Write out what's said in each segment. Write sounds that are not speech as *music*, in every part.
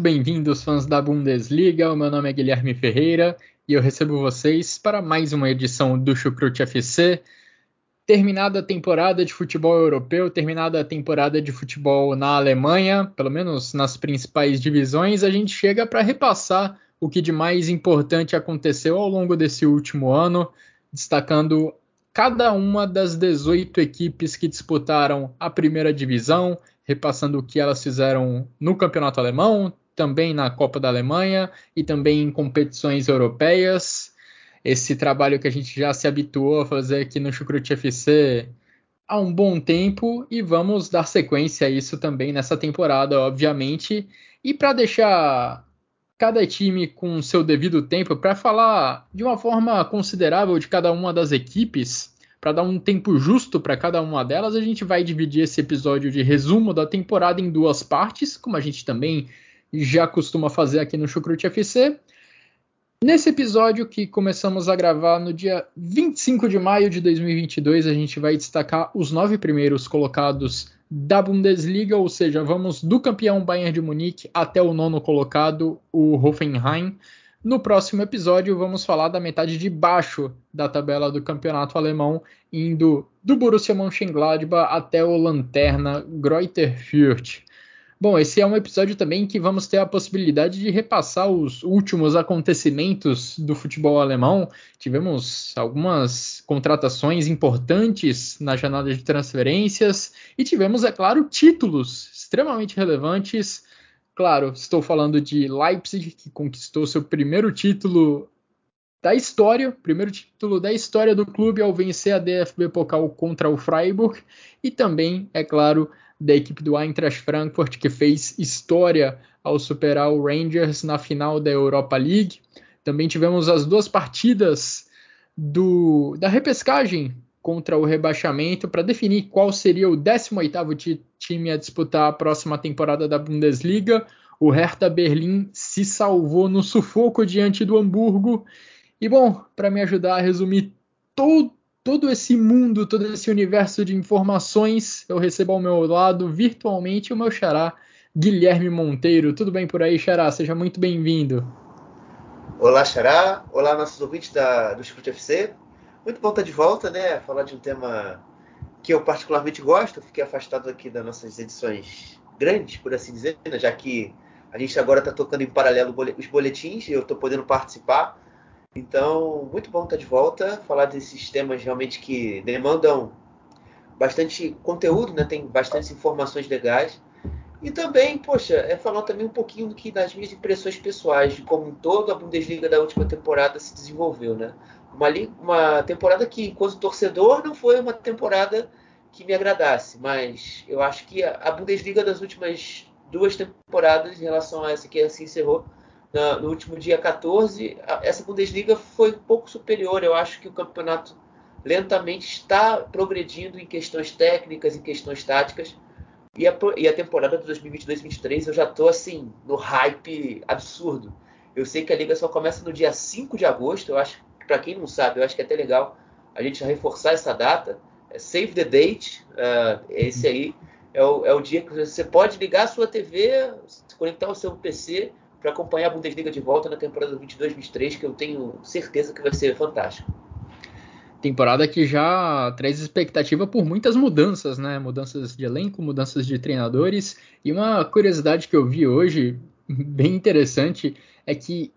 Muito bem-vindos, fãs da Bundesliga. O meu nome é Guilherme Ferreira e eu recebo vocês para mais uma edição do Chucrute FC. Terminada a temporada de futebol europeu, terminada a temporada de futebol na Alemanha, pelo menos nas principais divisões, a gente chega para repassar o que de mais importante aconteceu ao longo desse último ano, destacando cada uma das 18 equipes que disputaram a primeira divisão, repassando o que elas fizeram no campeonato alemão, também na Copa da Alemanha e também em competições europeias. Esse trabalho que a gente já se habituou a fazer aqui no Chucrute FC há um bom tempo e vamos dar sequência a isso também nessa temporada, obviamente. E para deixar cada time com seu devido tempo, para falar de uma forma considerável de cada uma das equipes, para dar um tempo justo para cada uma delas, a gente vai dividir esse episódio de resumo da temporada em duas partes, como a gente também já costuma fazer aqui no Chucrute FC. Nesse episódio que começamos a gravar no dia 25 de maio de 2022, a gente vai destacar os nove primeiros colocados da Bundesliga, ou seja, vamos do campeão Bayern de Munique até o nono colocado, o Hoffenheim. No próximo episódio, vamos falar da metade de baixo da tabela do campeonato alemão, indo do Borussia Mönchengladbach até o Lanterna Greuther Fürth. Bom, esse é um episódio também que vamos ter a possibilidade de repassar os últimos acontecimentos do futebol alemão. Tivemos algumas contratações importantes na janela de transferências e tivemos, é claro, títulos extremamente relevantes Claro, estou falando de Leipzig, que conquistou seu primeiro título da história, primeiro título da história do clube ao vencer a DFB Pokal contra o Freiburg, e também, é claro, da equipe do Eintracht Frankfurt, que fez história ao superar o Rangers na final da Europa League. Também tivemos as duas partidas do, da repescagem contra o rebaixamento para definir qual seria o 18º time a disputar a próxima temporada da Bundesliga. O Hertha Berlim se salvou no sufoco diante do Hamburgo. E bom, para me ajudar a resumir todo, todo esse mundo, todo esse universo de informações, eu recebo ao meu lado virtualmente o meu xará, Guilherme Monteiro. Tudo bem por aí, xará? Seja muito bem-vindo. Olá, xará. Olá, nossos ouvintes da, do Scoot FC. Muito bom estar de volta, né? Falar de um tema que eu particularmente gosto. Fiquei afastado aqui das nossas edições grandes, por assim dizer, né? já que a gente agora está tocando em paralelo os boletins e eu estou podendo participar. Então, muito bom estar de volta, falar desses temas realmente que demandam bastante conteúdo, né? Tem bastantes informações legais. E também, poxa, é falar também um pouquinho do que das minhas impressões pessoais, de como todo a Bundesliga da última temporada se desenvolveu, né? Uma, uma temporada que, enquanto torcedor, não foi uma temporada que me agradasse, mas eu acho que a Bundesliga das últimas duas temporadas, em relação a essa que assim encerrou no último dia 14, essa Bundesliga foi um pouco superior. Eu acho que o campeonato lentamente está progredindo em questões técnicas, em questões táticas. E a, e a temporada de 2022-2023 eu já estou assim, no hype absurdo. Eu sei que a liga só começa no dia 5 de agosto, eu acho para quem não sabe, eu acho que é até legal a gente reforçar essa data. É save the date, uh, esse aí é o, é o dia que você pode ligar a sua TV, conectar o seu PC para acompanhar a Bundesliga de volta na temporada 22-23, que eu tenho certeza que vai ser fantástico. Temporada que já traz expectativa por muitas mudanças, né? Mudanças de elenco, mudanças de treinadores. E uma curiosidade que eu vi hoje, bem interessante, é que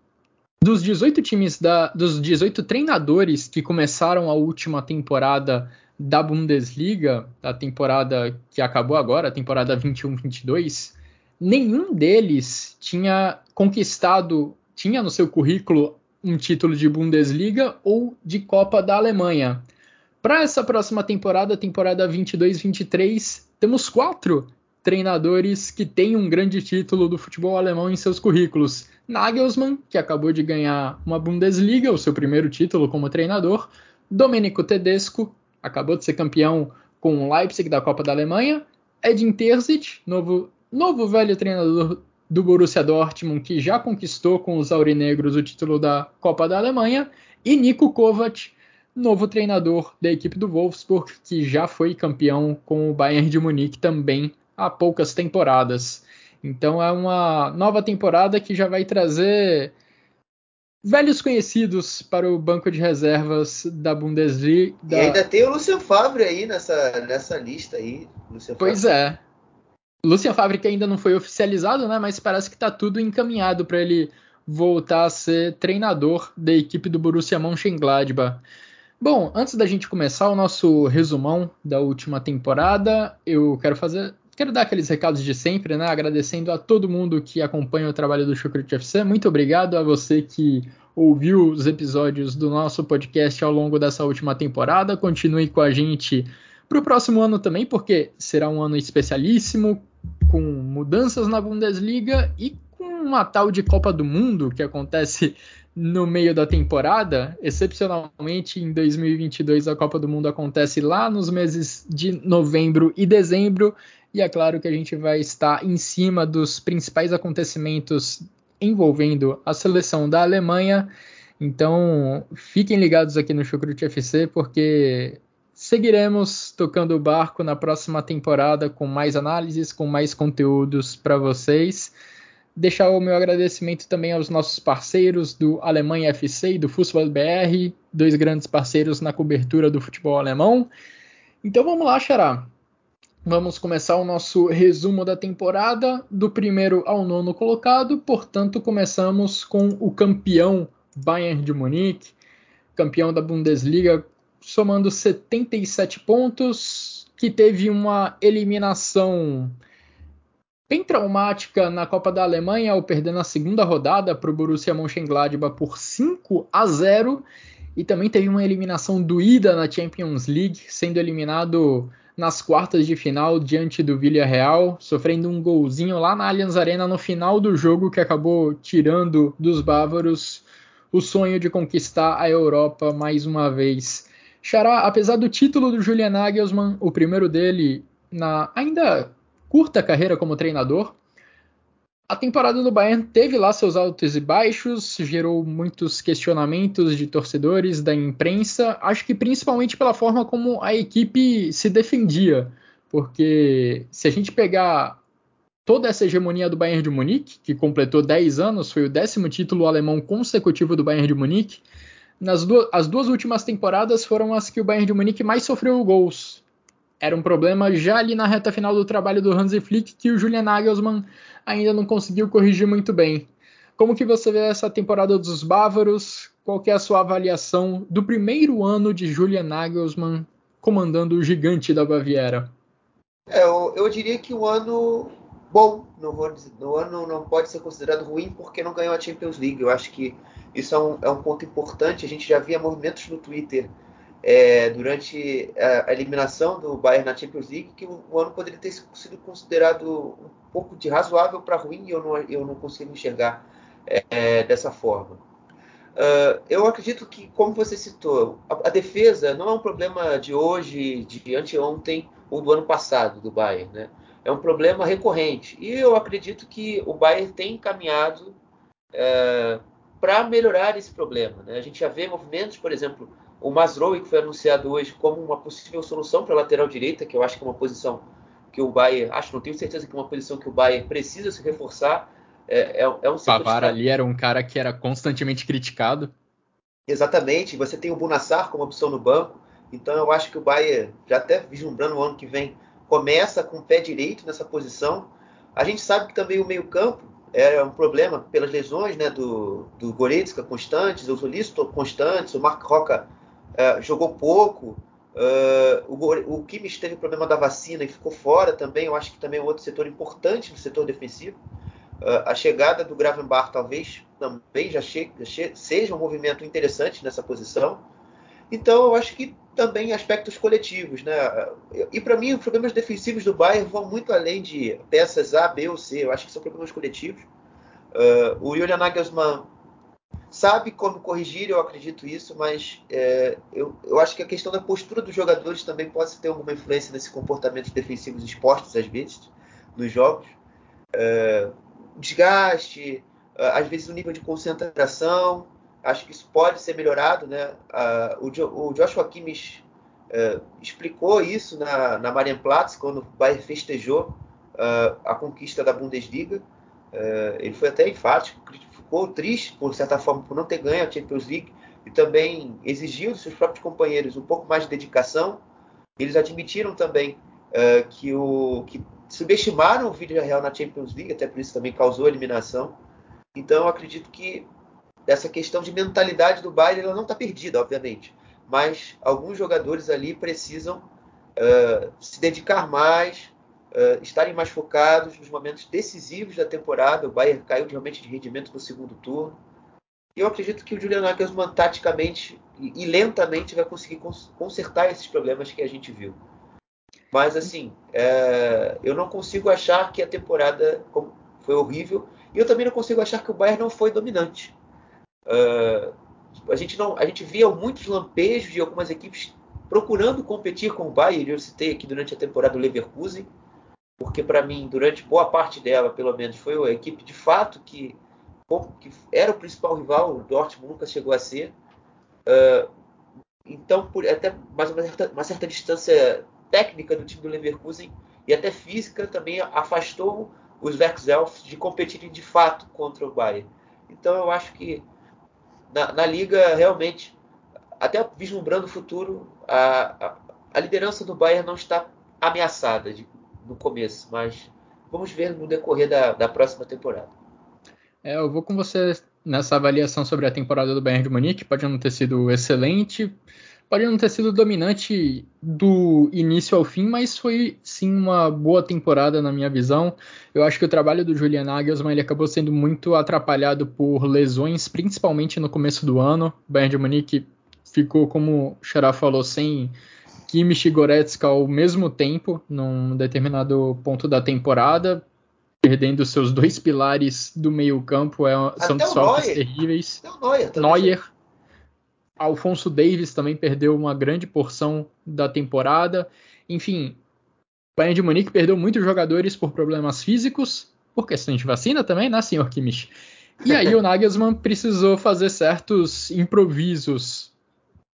dos 18 times da, dos 18 treinadores que começaram a última temporada da Bundesliga, a temporada que acabou agora, a temporada 21-22, nenhum deles tinha conquistado, tinha no seu currículo um título de Bundesliga ou de Copa da Alemanha. Para essa próxima temporada, temporada 22-23, temos quatro treinadores que têm um grande título do futebol alemão em seus currículos. Nagelsmann, que acabou de ganhar uma Bundesliga, o seu primeiro título como treinador. Domenico Tedesco, acabou de ser campeão com o Leipzig da Copa da Alemanha. Edin Terzic, novo, novo velho treinador do Borussia Dortmund, que já conquistou com os aurinegros o título da Copa da Alemanha. E Nico Kovac, novo treinador da equipe do Wolfsburg, que já foi campeão com o Bayern de Munique também há poucas temporadas. Então é uma nova temporada que já vai trazer velhos conhecidos para o banco de reservas da Bundesliga. E ainda tem o Lucian Favre aí nessa, nessa lista aí. Lucian pois Favre. é. Lucian Favre ainda não foi oficializado, né? Mas parece que está tudo encaminhado para ele voltar a ser treinador da equipe do Borussia Mönchengladbach. Bom, antes da gente começar o nosso resumão da última temporada, eu quero fazer, quero dar aqueles recados de sempre, né? Agradecendo a todo mundo que acompanha o trabalho do Chucrute FC. Muito obrigado a você que ouviu os episódios do nosso podcast ao longo dessa última temporada. Continue com a gente para o próximo ano também, porque será um ano especialíssimo, com mudanças na Bundesliga e com uma tal de Copa do Mundo que acontece no meio da temporada. Excepcionalmente, em 2022, a Copa do Mundo acontece lá nos meses de novembro e dezembro. E é claro que a gente vai estar em cima dos principais acontecimentos envolvendo a seleção da Alemanha. Então, fiquem ligados aqui no Chucrute FC, porque seguiremos tocando o barco na próxima temporada com mais análises, com mais conteúdos para vocês deixar o meu agradecimento também aos nossos parceiros do Alemanha FC e do Fußball BR, dois grandes parceiros na cobertura do futebol alemão. Então vamos lá, Xará. Vamos começar o nosso resumo da temporada, do primeiro ao nono colocado. Portanto, começamos com o campeão Bayern de Munique, campeão da Bundesliga, somando 77 pontos, que teve uma eliminação bem traumática na Copa da Alemanha ao perder na segunda rodada para o Borussia Mönchengladbach por 5 a 0 e também teve uma eliminação doída na Champions League, sendo eliminado nas quartas de final diante do Villarreal, sofrendo um golzinho lá na Allianz Arena no final do jogo que acabou tirando dos bávaros o sonho de conquistar a Europa mais uma vez. Xará, apesar do título do Julian Nagelsmann, o primeiro dele na ainda curta carreira como treinador. A temporada do Bayern teve lá seus altos e baixos, gerou muitos questionamentos de torcedores, da imprensa, acho que principalmente pela forma como a equipe se defendia, porque se a gente pegar toda essa hegemonia do Bayern de Munique, que completou 10 anos, foi o décimo título alemão consecutivo do Bayern de Munique, nas duas, as duas últimas temporadas foram as que o Bayern de Munique mais sofreu gols, era um problema já ali na reta final do trabalho do Hansi Flick que o Julian Nagelsmann ainda não conseguiu corrigir muito bem. Como que você vê essa temporada dos bávaros? Qual é a sua avaliação do primeiro ano de Julian Nagelsmann comandando o gigante da Baviera? É, eu, eu, diria que o ano bom, não vou dizer, ano não pode ser considerado ruim porque não ganhou a Champions League. Eu acho que isso é um, é um ponto importante. A gente já via movimentos no Twitter é, durante a, eliminação do Bayern na Champions League que o, o ano poderia ter sido considerado um pouco de razoável para ruim e eu não, eu não consigo enxergar é, dessa forma. Uh, eu acredito que, como você citou, a, a, defesa não é um problema de hoje, de anteontem ou do ano passado do Bayern, né? É um problema recorrente. E eu acredito que o Bayern tem caminhado é, para melhorar esse problema. Né? A gente já vê movimentos, por exemplo, o Masrowi, que foi anunciado hoje como uma possível solução para a lateral direita, que eu acho que é uma posição que o Bayern, acho, não tenho certeza que é uma posição que o Bayern precisa se reforçar. É, é, é um Pavar ali era um cara que era constantemente criticado. Exatamente, você tem o Bunassar como opção no banco, então eu acho que o Bayern, já até vislumbrando o ano que vem, começa com o pé direito nessa posição. A gente sabe que também o meio-campo é um problema pelas lesões né, do, do Goretzka constantes, o Solisto constantes, o Mark Roca é, jogou pouco. Uh, o, o Kimmich teve problema da vacina e ficou fora também. Eu acho que também é outro setor importante no setor defensivo. Uh, a chegada do Gravenbar talvez também já, che já seja um movimento interessante nessa posição. Então, eu acho que também aspectos coletivos, né? E para mim, os problemas defensivos do Bayern vão muito além de peças A, B ou C. Eu acho que são problemas coletivos. Uh, o Julian Nagelsmann sabe como corrigir, eu acredito isso, mas é, eu, eu acho que a questão da postura dos jogadores também pode ter alguma influência nesse comportamento defensivos expostos às vezes nos jogos. É, desgaste, às vezes o nível de concentração, acho que isso pode ser melhorado, né? o, o Joshua Kimmich uh, explicou isso na, na Marienplatz, quando o Bayern festejou uh, a conquista da Bundesliga. Uh, ele foi até enfático, ficou triste, por certa forma, por não ter ganho a Champions League e também exigiu dos seus próprios companheiros um pouco mais de dedicação. Eles admitiram também que, o, que subestimaram o Vídeo Real na Champions League, até por isso também causou eliminação. Então, acredito que essa questão de mentalidade do Bayern ela não está perdida, obviamente. Mas alguns jogadores ali precisam uh, se dedicar mais, uh, estarem mais focados nos momentos decisivos da temporada. O Bayern caiu realmente de rendimento no segundo turno. E eu acredito que o Julian Nagelsmann, taticamente e, lentamente, vai conseguir cons consertar esses problemas que a gente viu. Mas, assim, é, eu não consigo achar que a temporada foi horrível. E eu também não consigo achar que o Bayern não foi dominante. Uh, a gente não, a gente via muitos lampejos de algumas equipes procurando competir com o Bayern. Eu citei aqui durante a temporada o Leverkusen, porque para mim, durante boa parte dela, pelo menos, foi a equipe de fato que, que era o principal rival. O Dortmund nunca chegou a ser. Uh, então, por até mais uma certa, uma certa distância técnica do time do Leverkusen e até física também afastou os Werkself de competirem de fato contra o Bayern. Então eu acho que na, na liga, realmente, até vislumbrando o futuro, a, a, a, liderança do Bayern não está ameaçada de, no começo, mas vamos ver no decorrer da, da próxima temporada. É, eu vou com você nessa avaliação sobre a temporada do Bayern de Munique. Pode não ter sido excelente, pode não ter sido dominante do início ao fim, mas foi sim uma boa temporada na minha visão. Eu acho que o trabalho do Julian Nagelsmann ele acabou sendo muito atrapalhado por lesões, principalmente no começo do ano. O Bayern de Munique ficou, como o Xará falou, sem Kimmich e Goretzka ao mesmo tempo, num determinado ponto da temporada, perdendo seus dois pilares do meio campo, é, são desfalques terríveis. Neuer, Neuer Alfonso Davis também perdeu uma grande porção da temporada. Enfim, o Bayern de Munique perdeu muitos jogadores por problemas físicos, por questão de vacina também, né, senhor Kimmich? E aí o Nagelsmann *laughs* precisou fazer certos improvisos,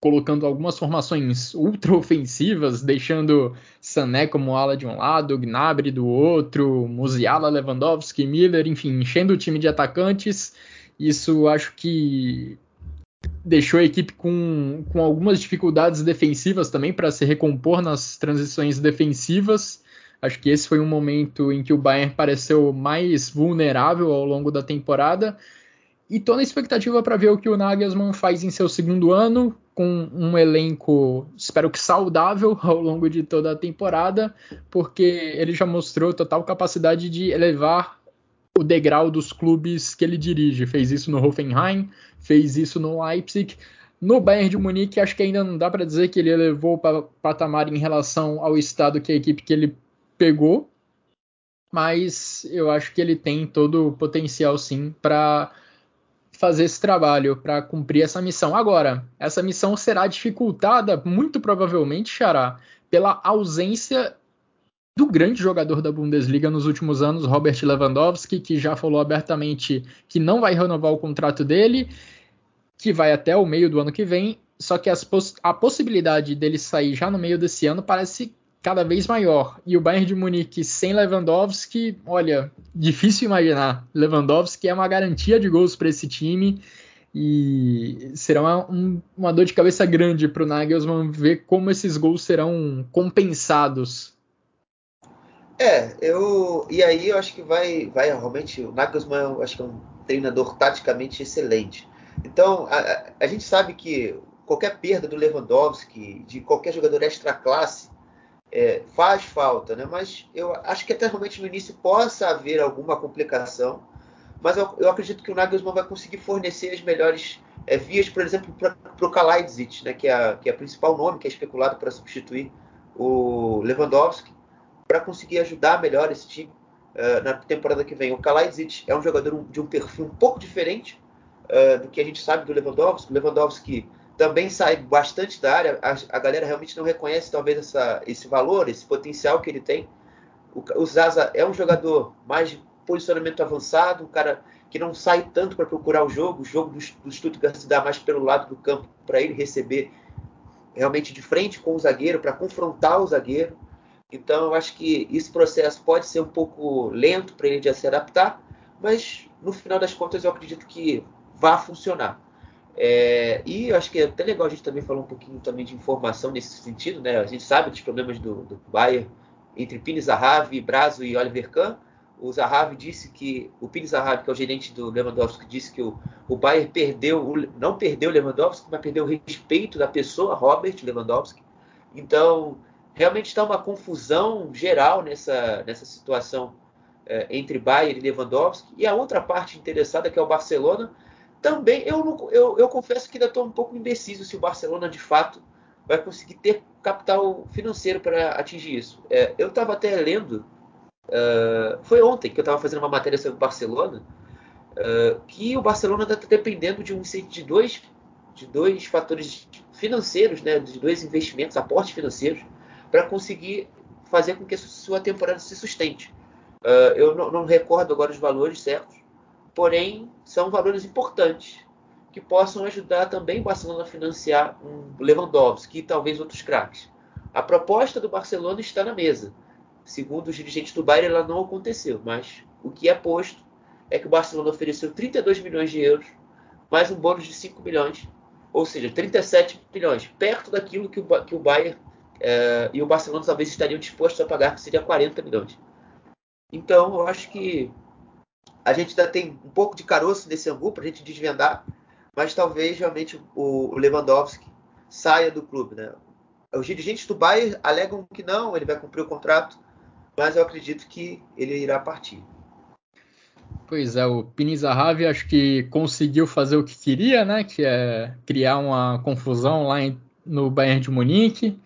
colocando algumas formações ultra ofensivas, deixando Sané como ala de um lado, Gnabry do outro, Musiala, Lewandowski, Miller, enfim, enchendo o time de atacantes. Isso acho que deixou a equipe com, com algumas dificuldades defensivas também para se recompor nas transições defensivas. Acho que esse foi um momento em que o Bayern pareceu mais vulnerável ao longo da temporada. E tô na expectativa para ver o que o Nagelsmann faz em seu segundo ano, com um elenco, espero que saudável *laughs* ao longo de toda a temporada, porque ele já mostrou total capacidade de elevar o degrau dos clubes que ele dirige. Fez isso no Hoffenheim, fez isso no Leipzig. No Bayern de Munique, acho que ainda não dá para dizer que ele elevou para patamar em relação ao estado que a equipe que ele pegou, mas eu acho que ele tem todo o potencial sim para fazer esse trabalho, para cumprir essa missão. Agora, essa missão será dificultada, muito provavelmente, Xará, pela ausência do grande jogador da Bundesliga nos últimos anos, Robert Lewandowski, que já falou abertamente que não vai renovar o contrato dele, que vai até o meio do ano que vem, só que poss a possibilidade dele sair já no meio desse ano parece cada vez maior. E o Bayern de Munique sem Lewandowski, olha, difícil imaginar. Lewandowski é uma garantia de gols para esse time e será uma, um, uma dor de cabeça grande para o Nagelsmann ver como esses gols serão compensados é, eu. E aí eu acho que vai, vai realmente. O Nagelsmann eu acho que é um treinador taticamente excelente. Então, a, a gente sabe que qualquer perda do Lewandowski, de qualquer jogador extra classe, é, faz falta, né? Mas eu acho que até realmente no início possa haver alguma complicação, mas eu, eu, acredito que o Nagelsmann vai conseguir fornecer as melhores é, vias, por exemplo, para o Kalajdzic, né, que, é a, que é o principal nome que é especulado para substituir o Lewandowski, para conseguir ajudar melhor esse time uh, na temporada que vem. O Kalajdzic é um jogador de um perfil um pouco diferente uh, do que a gente sabe do Lewandowski. O Lewandowski também sai bastante da área, a, a galera realmente não reconhece talvez essa, esse valor, esse potencial que ele tem. O, o Zaza é um jogador mais de posicionamento avançado, um cara que não sai tanto para procurar o jogo. O jogo do, do Stuttgart se dá mais pelo lado do campo para ele receber realmente de frente com o zagueiro, para confrontar o zagueiro. Então, eu acho que esse processo pode ser um pouco lento para ele de se adaptar, mas no final das contas eu acredito que vai funcionar. É, e eu acho que é até legal a gente também falar um pouquinho também de informação nesse sentido, né? A gente sabe dos problemas do, do Bayern entre Pini Zahavi, Brazo e Oliver Kahn, o Zahavi disse que o Pini Zahavi, que é o gerente do Lewandowski, disse que o, o Bayern perdeu, não perdeu o Lewandowski, mas perdeu o respeito da pessoa Robert Lewandowski. Então, realmente está uma confusão geral nessa, nessa situação é, entre Bayern e Lewandowski. E a outra parte interessada, que é o Barcelona, também eu, eu, eu confesso que ainda estou um pouco indeciso se o Barcelona de fato vai conseguir ter capital financeiro para atingir isso. É, eu estava até lendo Uh, foi ontem que eu estava fazendo uma matéria sobre o Barcelona, uh, que o Barcelona está dependendo de um de dois, de dois fatores financeiros, né, de dois investimentos, aportes financeiros, para conseguir fazer com que a sua temporada se sustente. Uh, eu não, não, recordo agora os valores certos, porém são valores importantes que possam ajudar também o Barcelona a financiar um Lewandowski e talvez outros craques. A proposta do Barcelona está na mesa Segundo os dirigentes do Bayern, ela não aconteceu, mas o que é posto é que o Barcelona ofereceu 32 milhões de euros, mais um bônus de 5 milhões, ou seja, 37 milhões, perto daquilo que o, que o Bayern é, e o Barcelona talvez estariam dispostos a pagar, que seria 40 milhões. Então, eu acho que a gente ainda tem um pouco de caroço nesse angu para a gente desvendar, mas talvez realmente o Lewandowski saia do clube. Né? Os dirigentes do Bayern alegam que não, ele vai cumprir o contrato, mas eu acredito que ele irá partir. Pois é, o Pini Zahavi acho que conseguiu fazer o que queria, né? Que é criar uma confusão lá em, no Bayern de Munique.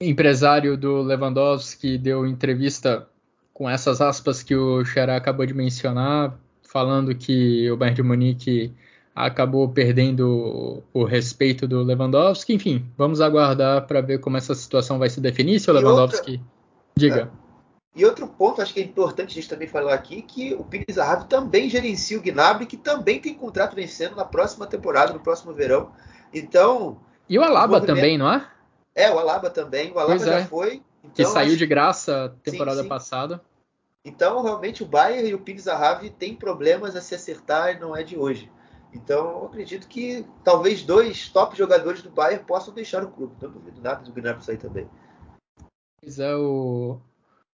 Empresário do Lewandowski deu entrevista com essas aspas que o Xará acabou de mencionar, falando que o Bayern de Munique acabou perdendo o, respeito do Lewandowski. Enfim, vamos aguardar para ver como essa situação vai se definir. Se o Lewandowski outra... Diga. É. E outro ponto, acho que é importante a gente também falar aqui, que o Pires Zahavi também gerencia o Gnabry, que também tem contrato vencendo na próxima temporada, no próximo verão. Então... E o Alaba movimento... também, não é? É, o Alaba também. O Alaba já é. foi. Então, que saiu acho... de graça temporada sim, sim. passada. Então, realmente, o Bayern e o Pires Zahavi têm problemas a se acertar e não é de hoje. Então, eu acredito que talvez dois top jogadores do Bayern possam deixar o clube. Não duvido nada do Gnabry sair também. Pois é, o,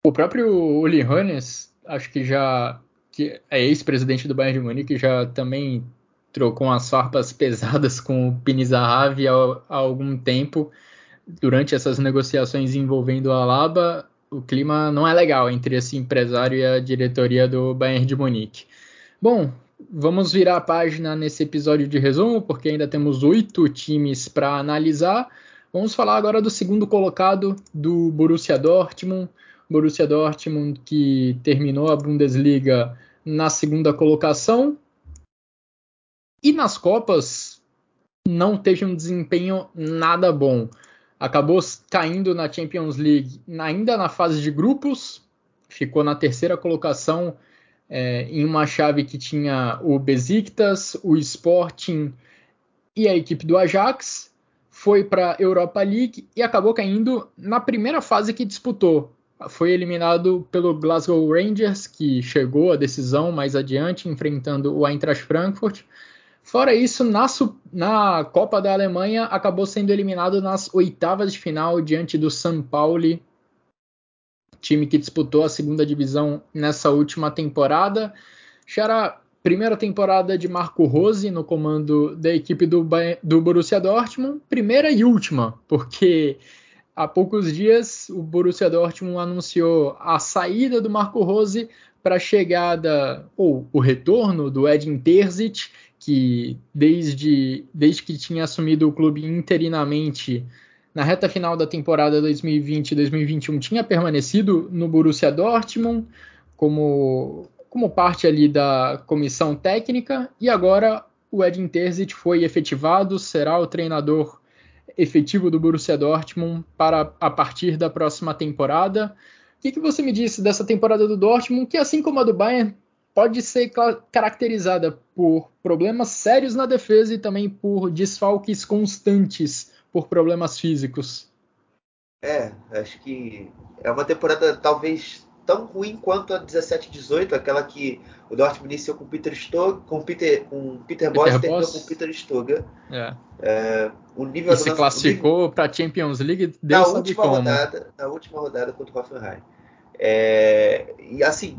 o próprio Uli Hannes, acho que já que é ex-presidente do Bayern de Munique, já também trocou umas farpas pesadas com o Zahavi há, há algum tempo. Durante essas negociações envolvendo o Alaba, o clima não é legal entre esse empresário e a diretoria do Bayern de Munique. Bom, vamos virar a página nesse episódio de resumo, porque ainda temos oito times para analisar. Vamos falar agora do segundo colocado do Borussia Dortmund. Borussia Dortmund que terminou a Bundesliga na segunda colocação. E nas Copas não teve um desempenho nada bom. Acabou caindo na Champions League ainda na fase de grupos, ficou na terceira colocação é, em uma chave que tinha o Besiktas, o Sporting e a equipe do Ajax foi para a Europa League e acabou caindo na primeira fase que disputou. Foi eliminado pelo Glasgow Rangers, que chegou à decisão mais adiante, enfrentando o Eintracht Frankfurt. Fora isso, na, na, Copa da Alemanha, acabou sendo eliminado nas oitavas de final diante do São Paulo, time que disputou a segunda divisão nessa última temporada. Xará, Primeira temporada de Marco Rose no comando da equipe do, do Borussia Dortmund, primeira e última, porque há poucos dias o Borussia Dortmund anunciou a saída do Marco Rose para a chegada ou o retorno do Edin Terzic, que desde, desde que tinha assumido o clube interinamente na reta final da temporada 2020-2021 tinha permanecido no Borussia Dortmund como, como parte ali da comissão técnica e agora o Edin Terzic foi efetivado, será o treinador efetivo do Borussia Dortmund para a partir da próxima temporada. O que, que você me disse dessa temporada do Dortmund, que assim como a do Bayern, pode ser caracterizada por problemas sérios na defesa e também por desfalques constantes por problemas físicos? É, acho que é uma temporada talvez tão ruim quanto a 17 18, aquela que o Dortmund iniciou com Peter Stoga, com Peter, com Peter, Peter Boss e terminou com Peter Stoga. É. É, o nível e se classificou para a Champions League na última como. rodada, na última rodada contra o Hoffenheim. É, e assim,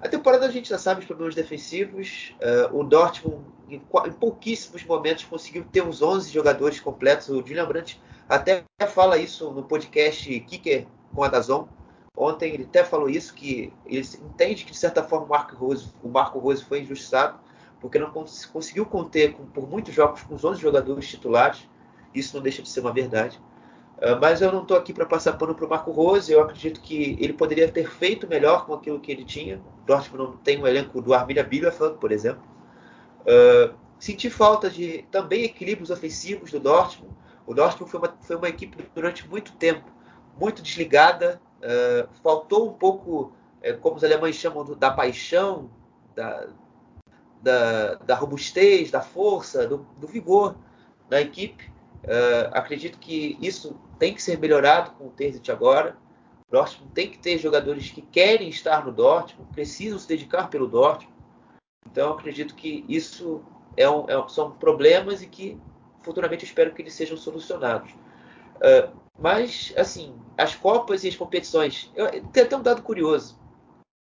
a temporada a gente já sabe os problemas defensivos. Uh, o Dortmund, em, em, pouquíssimos momentos, conseguiu ter os 11 jogadores completos. O Julian Brandt até fala isso no podcast Kicker com a Dazon. Ontem ele até falou isso, que ele entende que de certa forma o Marco Rose, o Marco Rose foi injustiçado, porque não cons conseguiu conter com, por muitos jogos com os 11 jogadores titulares. Isso não deixa de ser uma verdade. Uh, mas eu não estou aqui para passar pano para o Marco Rose. Eu acredito que ele poderia ter feito melhor com aquilo que ele tinha. O Dortmund não tem um elenco do Arminia Bielefeld, por exemplo. Uh, senti falta de também equilíbrios ofensivos do Dortmund. O Dortmund foi uma, foi uma equipe durante muito tempo muito desligada, Uh, faltou um pouco, é, como os alemães chamam, da paixão, da, da, da, robustez, da força, do, do vigor da equipe. Uh, acredito que isso tem que ser melhorado com o Terzic agora. O Dortmund tem que ter jogadores que querem estar no Dortmund, precisam se dedicar pelo Dortmund. Então, acredito que isso é um, é, são problemas e que futuramente espero que eles sejam solucionados. Uh, mas, assim, as Copas e as competições. Eu, tem até um dado curioso.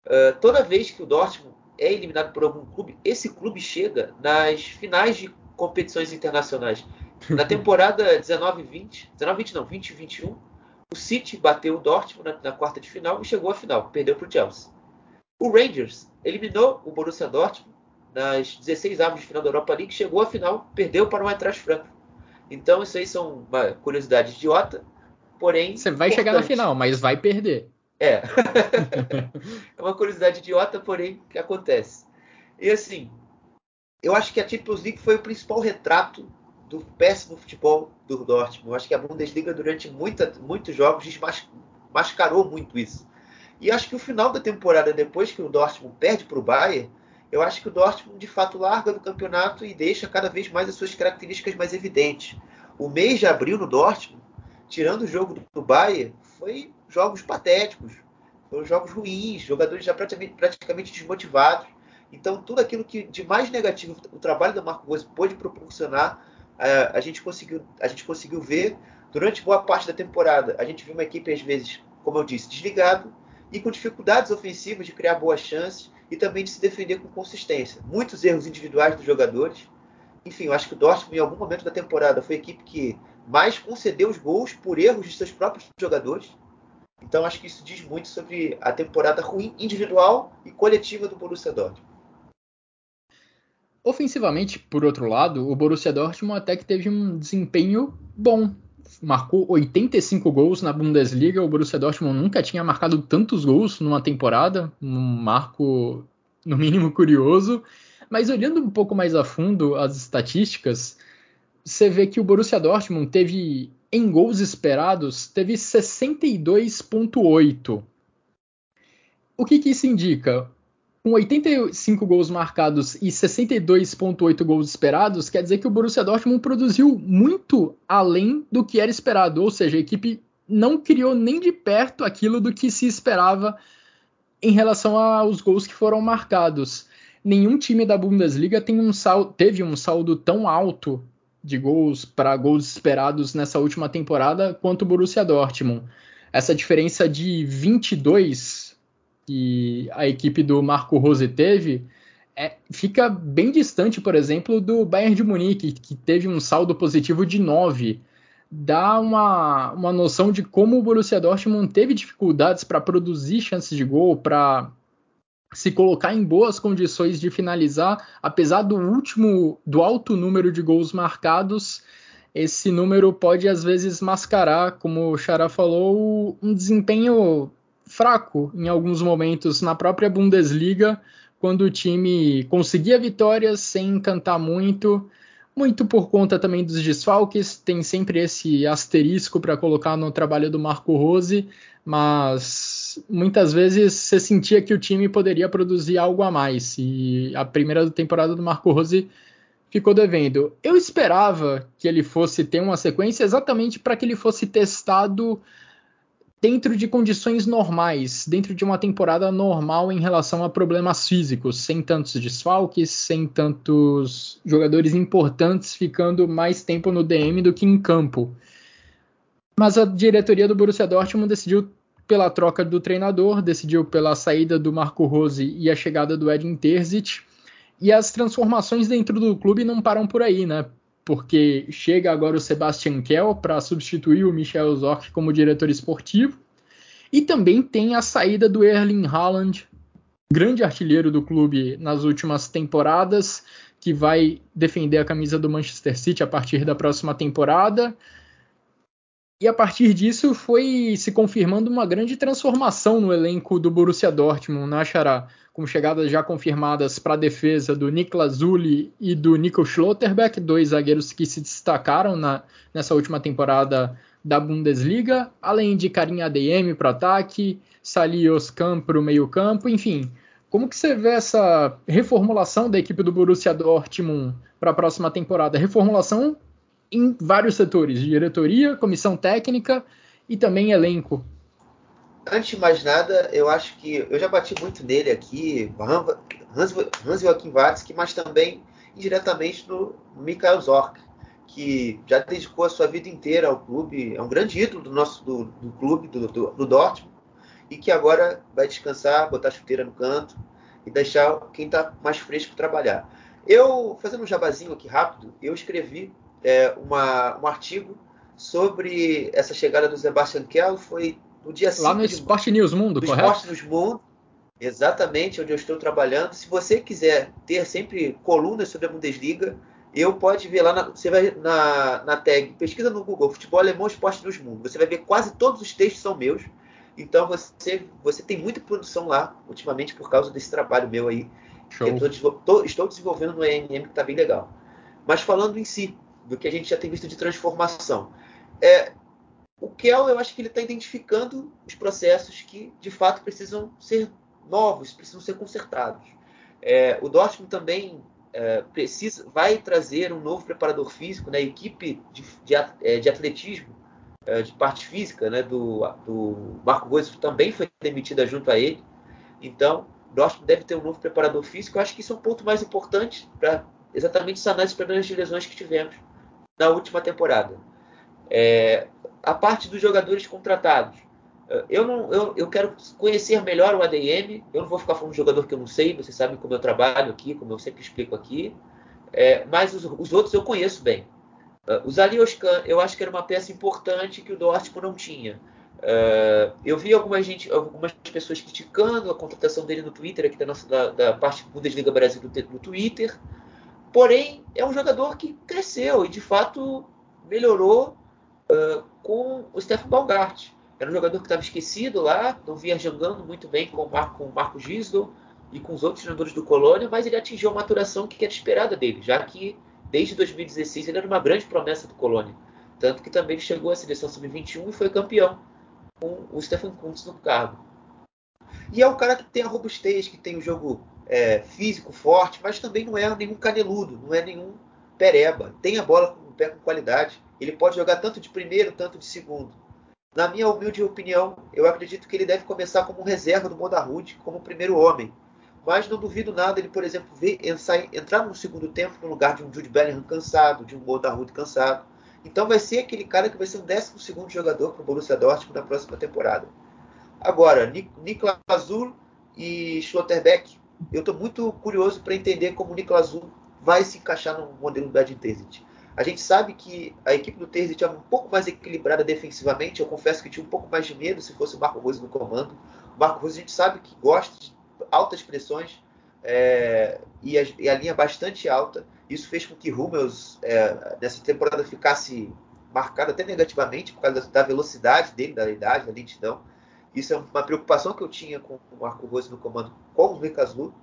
Uh, toda vez que o Dortmund é eliminado por algum clube, esse clube chega nas finais de competições internacionais. Na temporada 19-20, 19-20 não, 20-21, o City bateu o Dortmund na, na, quarta de final e chegou à final, perdeu para o Chelsea. O Rangers eliminou o Borussia Dortmund nas 16 avos de final da Europa League, chegou à final, perdeu para o Eintracht Frankfurt. Então isso aí são uma curiosidade idiota, porém. Você vai importante. chegar na final, mas vai perder. É. *laughs* é uma curiosidade idiota, porém, que acontece. E assim, eu acho que a Champions League foi o principal retrato do péssimo futebol do Dortmund. Acho que a Bundesliga, durante muita, muitos jogos, mascarou muito isso. E acho que o final da temporada, depois que o Dortmund perde para o Bayern, eu acho que o Dortmund de fato larga do campeonato e deixa cada vez mais as suas características mais evidentes. O mês de abril no Dortmund tirando o jogo do Bayern, foi jogos patéticos, foram jogos ruins, jogadores já praticamente, praticamente desmotivados. Então, tudo aquilo que de mais negativo o trabalho do Marco Rose pôde proporcionar, a, gente conseguiu, a gente conseguiu ver durante boa parte da temporada. A gente viu uma equipe, às vezes, como eu disse, desligado e com dificuldades ofensivas de criar boas chances e também de se defender com consistência. Muitos erros individuais dos jogadores. Enfim, eu acho que o Dortmund, em algum momento da temporada, foi a equipe que mas concedeu os gols por erros de seus próprios jogadores. Então acho que isso diz muito sobre a temporada ruim individual e coletiva do Borussia Dortmund. Ofensivamente, por outro lado, o Borussia Dortmund até que teve um desempenho bom. Marcou 85 gols na Bundesliga. O Borussia Dortmund nunca tinha marcado tantos gols numa temporada, um marco no mínimo curioso. Mas olhando um pouco mais a fundo as estatísticas, você vê que o Borussia Dortmund teve, em gols esperados, teve 62,8. O que, que isso indica? Com 85 gols marcados e 62,8 gols esperados, quer dizer que o Borussia Dortmund produziu muito além do que era esperado, ou seja, a equipe não criou nem de perto aquilo do que se esperava em relação aos gols que foram marcados. Nenhum time da Bundesliga um teve um saldo tão alto de gols para gols esperados nessa última temporada quanto o Borussia Dortmund. Essa diferença de 22 que a equipe do Marco Rose teve é, fica bem distante, por exemplo, do Bayern de Munique, que teve um saldo positivo de 9. Dá uma, uma noção de como o Borussia Dortmund teve dificuldades para produzir chances de gol, para se colocar em boas condições de finalizar, apesar do último, do alto número de gols marcados, esse número pode às vezes mascarar, como o Xará falou, um desempenho fraco em alguns momentos na própria Bundesliga, quando o time conseguia vitórias sem encantar muito, muito por conta também dos desfalques, tem sempre esse asterisco para colocar no trabalho do Marco Rose, mas muitas vezes você sentia que o time poderia produzir algo a mais, e a primeira temporada do Marco Rose ficou devendo. Eu esperava que ele fosse ter uma sequência exatamente para que ele fosse testado dentro de condições normais, dentro de uma temporada normal em relação a problemas físicos, sem tantos desfalques, sem tantos jogadores importantes ficando mais tempo no DM do que em campo. Mas a diretoria do Borussia Dortmund decidiu pela troca do treinador, decidiu pela saída do Marco Rose e a chegada do Edin Terzic. E as transformações dentro do clube não param por aí, né? Porque chega agora o Sebastian Kell para substituir o Michel Zorc como diretor esportivo. E também tem a saída do Erling Haaland, grande artilheiro do clube nas últimas temporadas, que vai defender a camisa do Manchester City a partir da próxima temporada. E a partir disso foi se confirmando uma grande transformação no elenco do Borussia Dortmund, né, Xará? Com chegadas já confirmadas para a defesa do Niklas Zulli e do Nico Schlotterbeck, dois zagueiros que se destacaram na, nessa última temporada da Bundesliga, além de Karim ADM para ataque, Salih Oskan para o meio campo, enfim. Como que você vê essa reformulação da equipe do Borussia Dortmund para a próxima temporada? Reformulação em vários setores, diretoria, comissão técnica e também elenco. Antes de mais nada, eu acho que eu já bati muito nele aqui, Hans, Hans Joachim Watzke, mas também indiretamente no Michael Zorc, que já dedicou a sua vida inteira ao clube, é um grande ídolo do nosso do, do clube, do, do, do Dortmund, e que agora vai descansar, botar a chuteira no canto e deixar quem está mais fresco trabalhar. Eu, fazendo um jabazinho aqui rápido, eu escrevi é, uma, um artigo sobre essa chegada do Sebastian Kell. Foi no dia Lá no Esporte News Mundo, correto? Esporte News Mundo, exatamente onde eu estou trabalhando. Se você quiser ter sempre colunas sobre a Bundesliga, eu pode ver lá, na, você vai na, na tag, pesquisa no Google, Futebol Alemão Esporte News Mundo. Você vai ver quase todos os textos são meus. Então você, você tem muita produção lá, ultimamente, por causa desse trabalho meu aí. Tô, tô, estou desenvolvendo no ENM, que está bem legal. Mas falando em si, do que a gente já tem visto de transformação. É, o Kel, eu acho que ele está identificando os processos que, de fato, precisam ser novos, precisam ser consertados. É, o Dortmund também é, precisa, vai trazer um novo preparador físico, né, equipe de, de, é, de atletismo, é, de parte física, né, do, do Marco Gomes também foi demitida junto a ele. Então, o Dortmund deve ter um novo preparador físico. Eu acho que isso é um ponto mais importante para exatamente sanar esses problemas de lesões que tivemos na última temporada. É, a parte dos jogadores contratados. É, eu, não, eu, eu quero conhecer melhor o ADM. Eu não vou ficar falando de jogador que eu não sei. Vocês sabem como eu trabalho aqui, como eu sempre explico aqui. É, mas os, os, outros eu conheço bem. Uh, o Zalioskan, eu acho que era uma peça importante que o Dortmund não tinha. Uh, eu vi algumas, gente, algumas pessoas criticando a contratação dele no Twitter, aqui da, nossa, da, da parte Bundesliga Brasil no Twitter. Porém, é um jogador que cresceu e de fato melhorou uh, com o Stefan Baumgart. Era um jogador que estava esquecido lá, não vinha jogando muito bem com o, Marco, Gisdol e com os outros jogadores do Colônia, mas ele atingiu a maturação que era esperada dele, já que desde 2016 ele era uma grande promessa do Colônia. Tanto que também chegou à seleção sub-21 e foi campeão com o Stefan Kuntz no cargo. E é um cara que tem a robustez, que tem o jogo é, físico forte, mas também não é nenhum caneludo, não é nenhum pereba. Tem a bola pé com qualidade. Ele pode jogar tanto de primeiro, tanto de segundo. Na minha humilde opinião, eu acredito que ele deve começar como reserva do Modarrud, como primeiro homem. Mas não duvido nada ele, por exemplo, ver, entrar no segundo tempo no lugar de um Jude Bellingham cansado, de um Modarrud cansado. Então vai ser aquele cara que vai ser um 12 segundo jogador para o Borussia Dortmund na próxima temporada. Agora, Niklas Azul e Schlotterbeck eu estou muito curioso para entender como o Nicolas Azul vai se encaixar no modelo do Edin. A gente sabe que a equipe do Terzic é um pouco mais equilibrada defensivamente. Eu confesso que tinha um pouco mais de medo se fosse o Marco Rose no comando. O Marco Rose a gente sabe que gosta de altas pressões é, e, a, e, a, linha bastante alta. Isso fez com que Rummels é, nessa temporada ficasse marcado até negativamente por causa da velocidade dele, da idade, da lentidão. Isso é uma preocupação que eu tinha com o Marco Rose no comando com o Lucas Lu.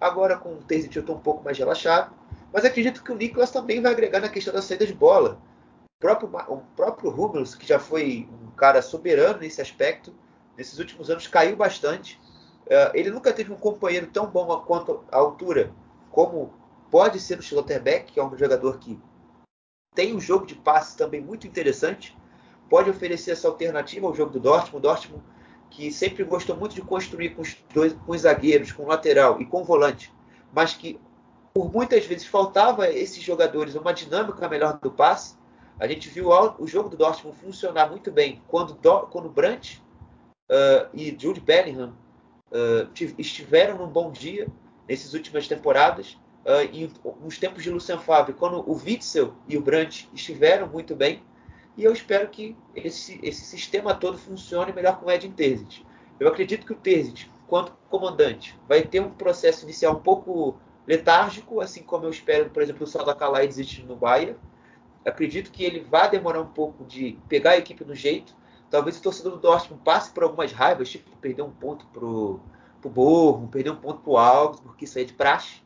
Agora com o Terzic eu estou um pouco mais relaxado, mas acredito que o Nicolas também vai agregar na questão da saída de bola. O próprio, o próprio que já foi um cara soberano nesse aspecto, nesses últimos anos caiu bastante. Uh, ele nunca teve um companheiro tão bom quanto a altura como pode ser o Schlotterbeck, que é um jogador que tem um jogo de passe também muito interessante, pode oferecer essa alternativa ao jogo do Dortmund. O Dortmund que sempre gostou muito de construir com os, dois, com os zagueiros, com o lateral e com o volante, mas que por muitas vezes faltava esses jogadores uma dinâmica melhor do passe. A gente viu o jogo do Dortmund funcionar muito bem quando, quando Brandt uh, e Jude Bellingham uh, estiveram num bom dia nessas últimas temporadas. Uh, e nos tempos de Lucien Favre, quando o Witzel e o Brandt estiveram muito bem, e eu espero que esse, esse sistema todo funcione melhor com o Edin Terzic. Eu acredito que o Terzic, quanto comandante, vai ter um processo inicial um pouco letárgico, assim como eu espero, por exemplo, o Saldakalai desistir no Bayern. Acredito que ele vai demorar um pouco de pegar a equipe no jeito. Talvez o torcedor do Dortmund passe por algumas raivas, tipo perder um ponto pro, pro Borrom, perder um ponto pro Augsburg, porque isso aí é de praxe.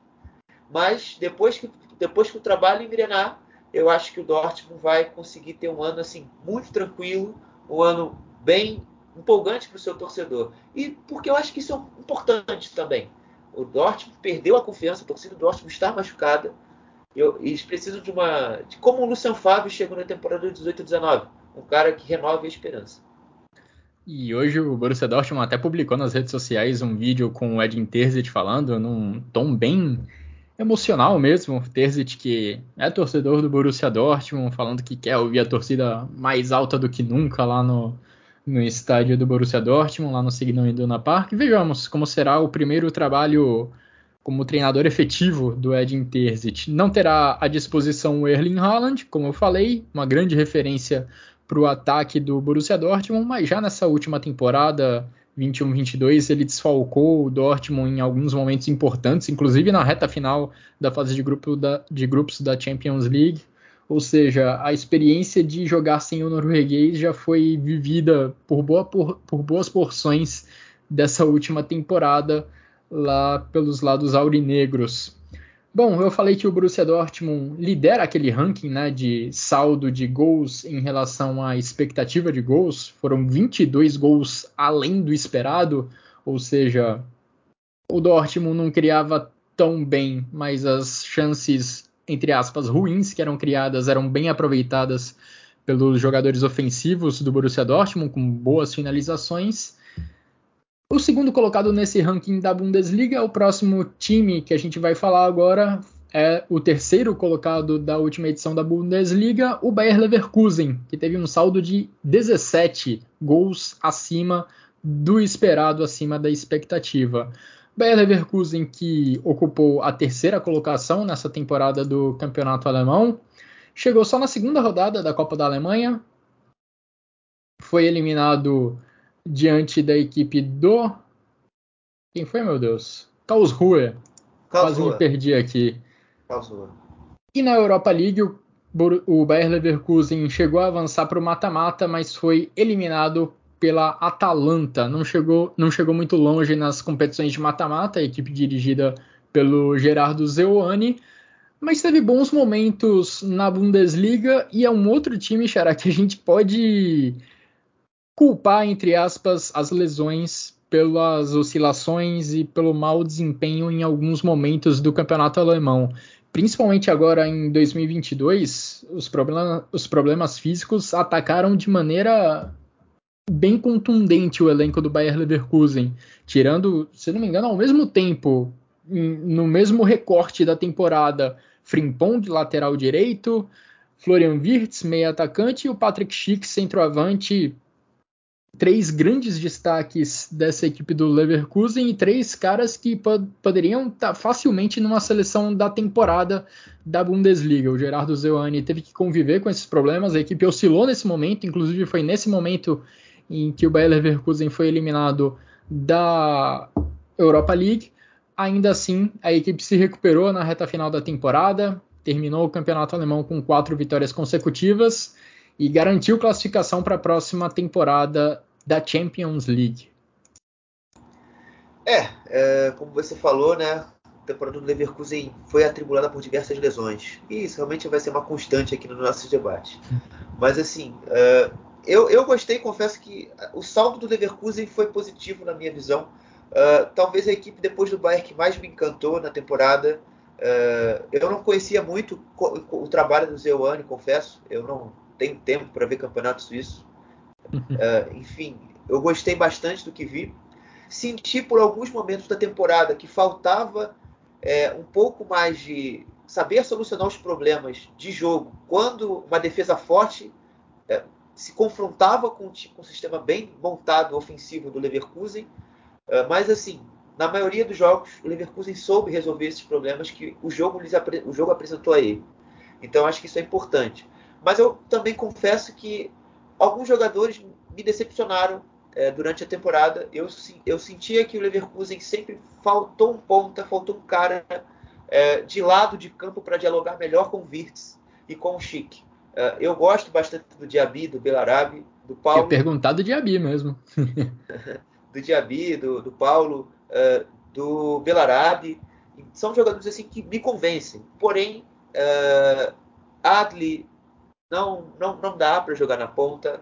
Mas depois que, depois que o trabalho engrenar, eu acho que o Dortmund vai conseguir ter um ano assim muito tranquilo, um ano bem empolgante para o seu torcedor. E porque eu acho que isso é importante também. O Dortmund perdeu a confiança, a torcida do Dortmund está machucada. Eu, eles precisam de uma. de como o Luciano Fábio chegou na temporada de 18-19. Um cara que renove a esperança. E hoje o Borussia Dortmund até publicou nas redes sociais um vídeo com o Edin Terzic falando num tom bem emocional mesmo. Terzic, que é torcedor do Borussia Dortmund, falando que quer ouvir a torcida mais alta do que nunca lá no, no estádio do Borussia Dortmund, lá no Signal Iduna Park. Vejamos como será o primeiro trabalho como treinador efetivo do Edin Terzic. Não terá à disposição o Erling Haaland, como eu falei, uma grande referência para o ataque do Borussia Dortmund, mas já nessa última temporada 21-22 ele desfalcou o Dortmund em alguns momentos importantes, inclusive na reta final da fase de, grupo da, de grupos da Champions League. Ou seja, a experiência de jogar sem o norueguês já foi vivida por, boa, por, por boas porções dessa última temporada lá pelos lados aurinegros. Bom, eu falei que o Borussia Dortmund lidera aquele ranking né, de saldo de gols em relação à expectativa de gols. Foram 22 gols além do esperado, ou seja, o Dortmund não criava tão bem, mas as chances, entre aspas, ruins que eram criadas eram bem aproveitadas pelos jogadores ofensivos do Borussia Dortmund, com boas finalizações. O segundo colocado nesse ranking da Bundesliga, o próximo time que a gente vai falar agora é o terceiro colocado da última edição da Bundesliga, o Bayer Leverkusen, que teve um saldo de 17 gols acima do esperado, acima da expectativa. Bayer Leverkusen que ocupou a terceira colocação nessa temporada do campeonato alemão, chegou só na segunda rodada da Copa da Alemanha, foi eliminado diante da equipe do. Quem foi, meu Deus? Karlsruhe. Quase me perdi aqui. Karlsruhe. E na Europa League, o, o Bayer Leverkusen chegou a avançar para o mata-mata, mas foi eliminado pela Atalanta. Não chegou, não chegou muito longe nas competições de mata-mata, a equipe dirigida pelo Gerardo Zeuani, mas teve bons momentos na Bundesliga e é um outro time, Xará, que a gente pode culpar, entre aspas, as lesões pelas oscilações e pelo mau desempenho em alguns momentos do campeonato alemão. Principalmente agora em 2022, os, problema, os problemas físicos atacaram de maneira bem contundente o elenco do Bayer Leverkusen, tirando, se não me engano, ao mesmo tempo, no mesmo recorte da temporada, Frimpong, lateral direito, Florian Wirtz, meio atacante, e o Patrick Schick, centroavante, três grandes destaques dessa equipe do Leverkusen e três caras que pod poderiam estar tá facilmente numa seleção da temporada da Bundesliga. O Gerardo Zeuani teve que conviver com esses problemas, a equipe oscilou nesse momento, inclusive foi nesse momento em que o Bayer Leverkusen foi eliminado da Europa League. Ainda assim, a equipe se recuperou na reta final da temporada, terminou o campeonato alemão com quatro vitórias consecutivas e garantiu classificação para a próxima temporada da Champions League. É, é, como você falou, né? A temporada do Leverkusen foi atribulada por diversas lesões. E isso realmente vai ser uma constante aqui no nosso debate. Mas assim, uh, eu, eu gostei, confesso que o saldo do Leverkusen foi positivo na minha visão. Uh, talvez a equipe depois do Bayern que mais me encantou na temporada. Uh, eu não conhecia muito o, o trabalho do Zeuane, confesso. Eu não tenho tempo para ver campeonato suíço. enfim, eu gostei bastante do que vi senti por alguns momentos da temporada que faltava é, um pouco mais de saber solucionar os problemas de jogo quando uma defesa forte se confrontava com, com, um sistema bem montado ofensivo do Leverkusen. É, mas assim, na maioria dos jogos, o Leverkusen soube resolver esses problemas que o jogo, lhes, o jogo apresentou a ele. Então acho que isso é importante. Mas eu também confesso que alguns jogadores me decepcionaram é, durante a temporada, eu, eu sentia que o Leverkusen sempre faltou um ponta, faltou um cara é, de lado de campo para dialogar melhor com o Wirtz e com o Chic. É, eu gosto bastante do Diaby, do Belarabe, do Paulo. Eu perguntar do Diaby mesmo. *laughs* do Diaby, do, do Paulo, é, do Belarabe. São jogadores assim que me convencem. Porém, uh, Adli não, não, não dá para jogar na ponta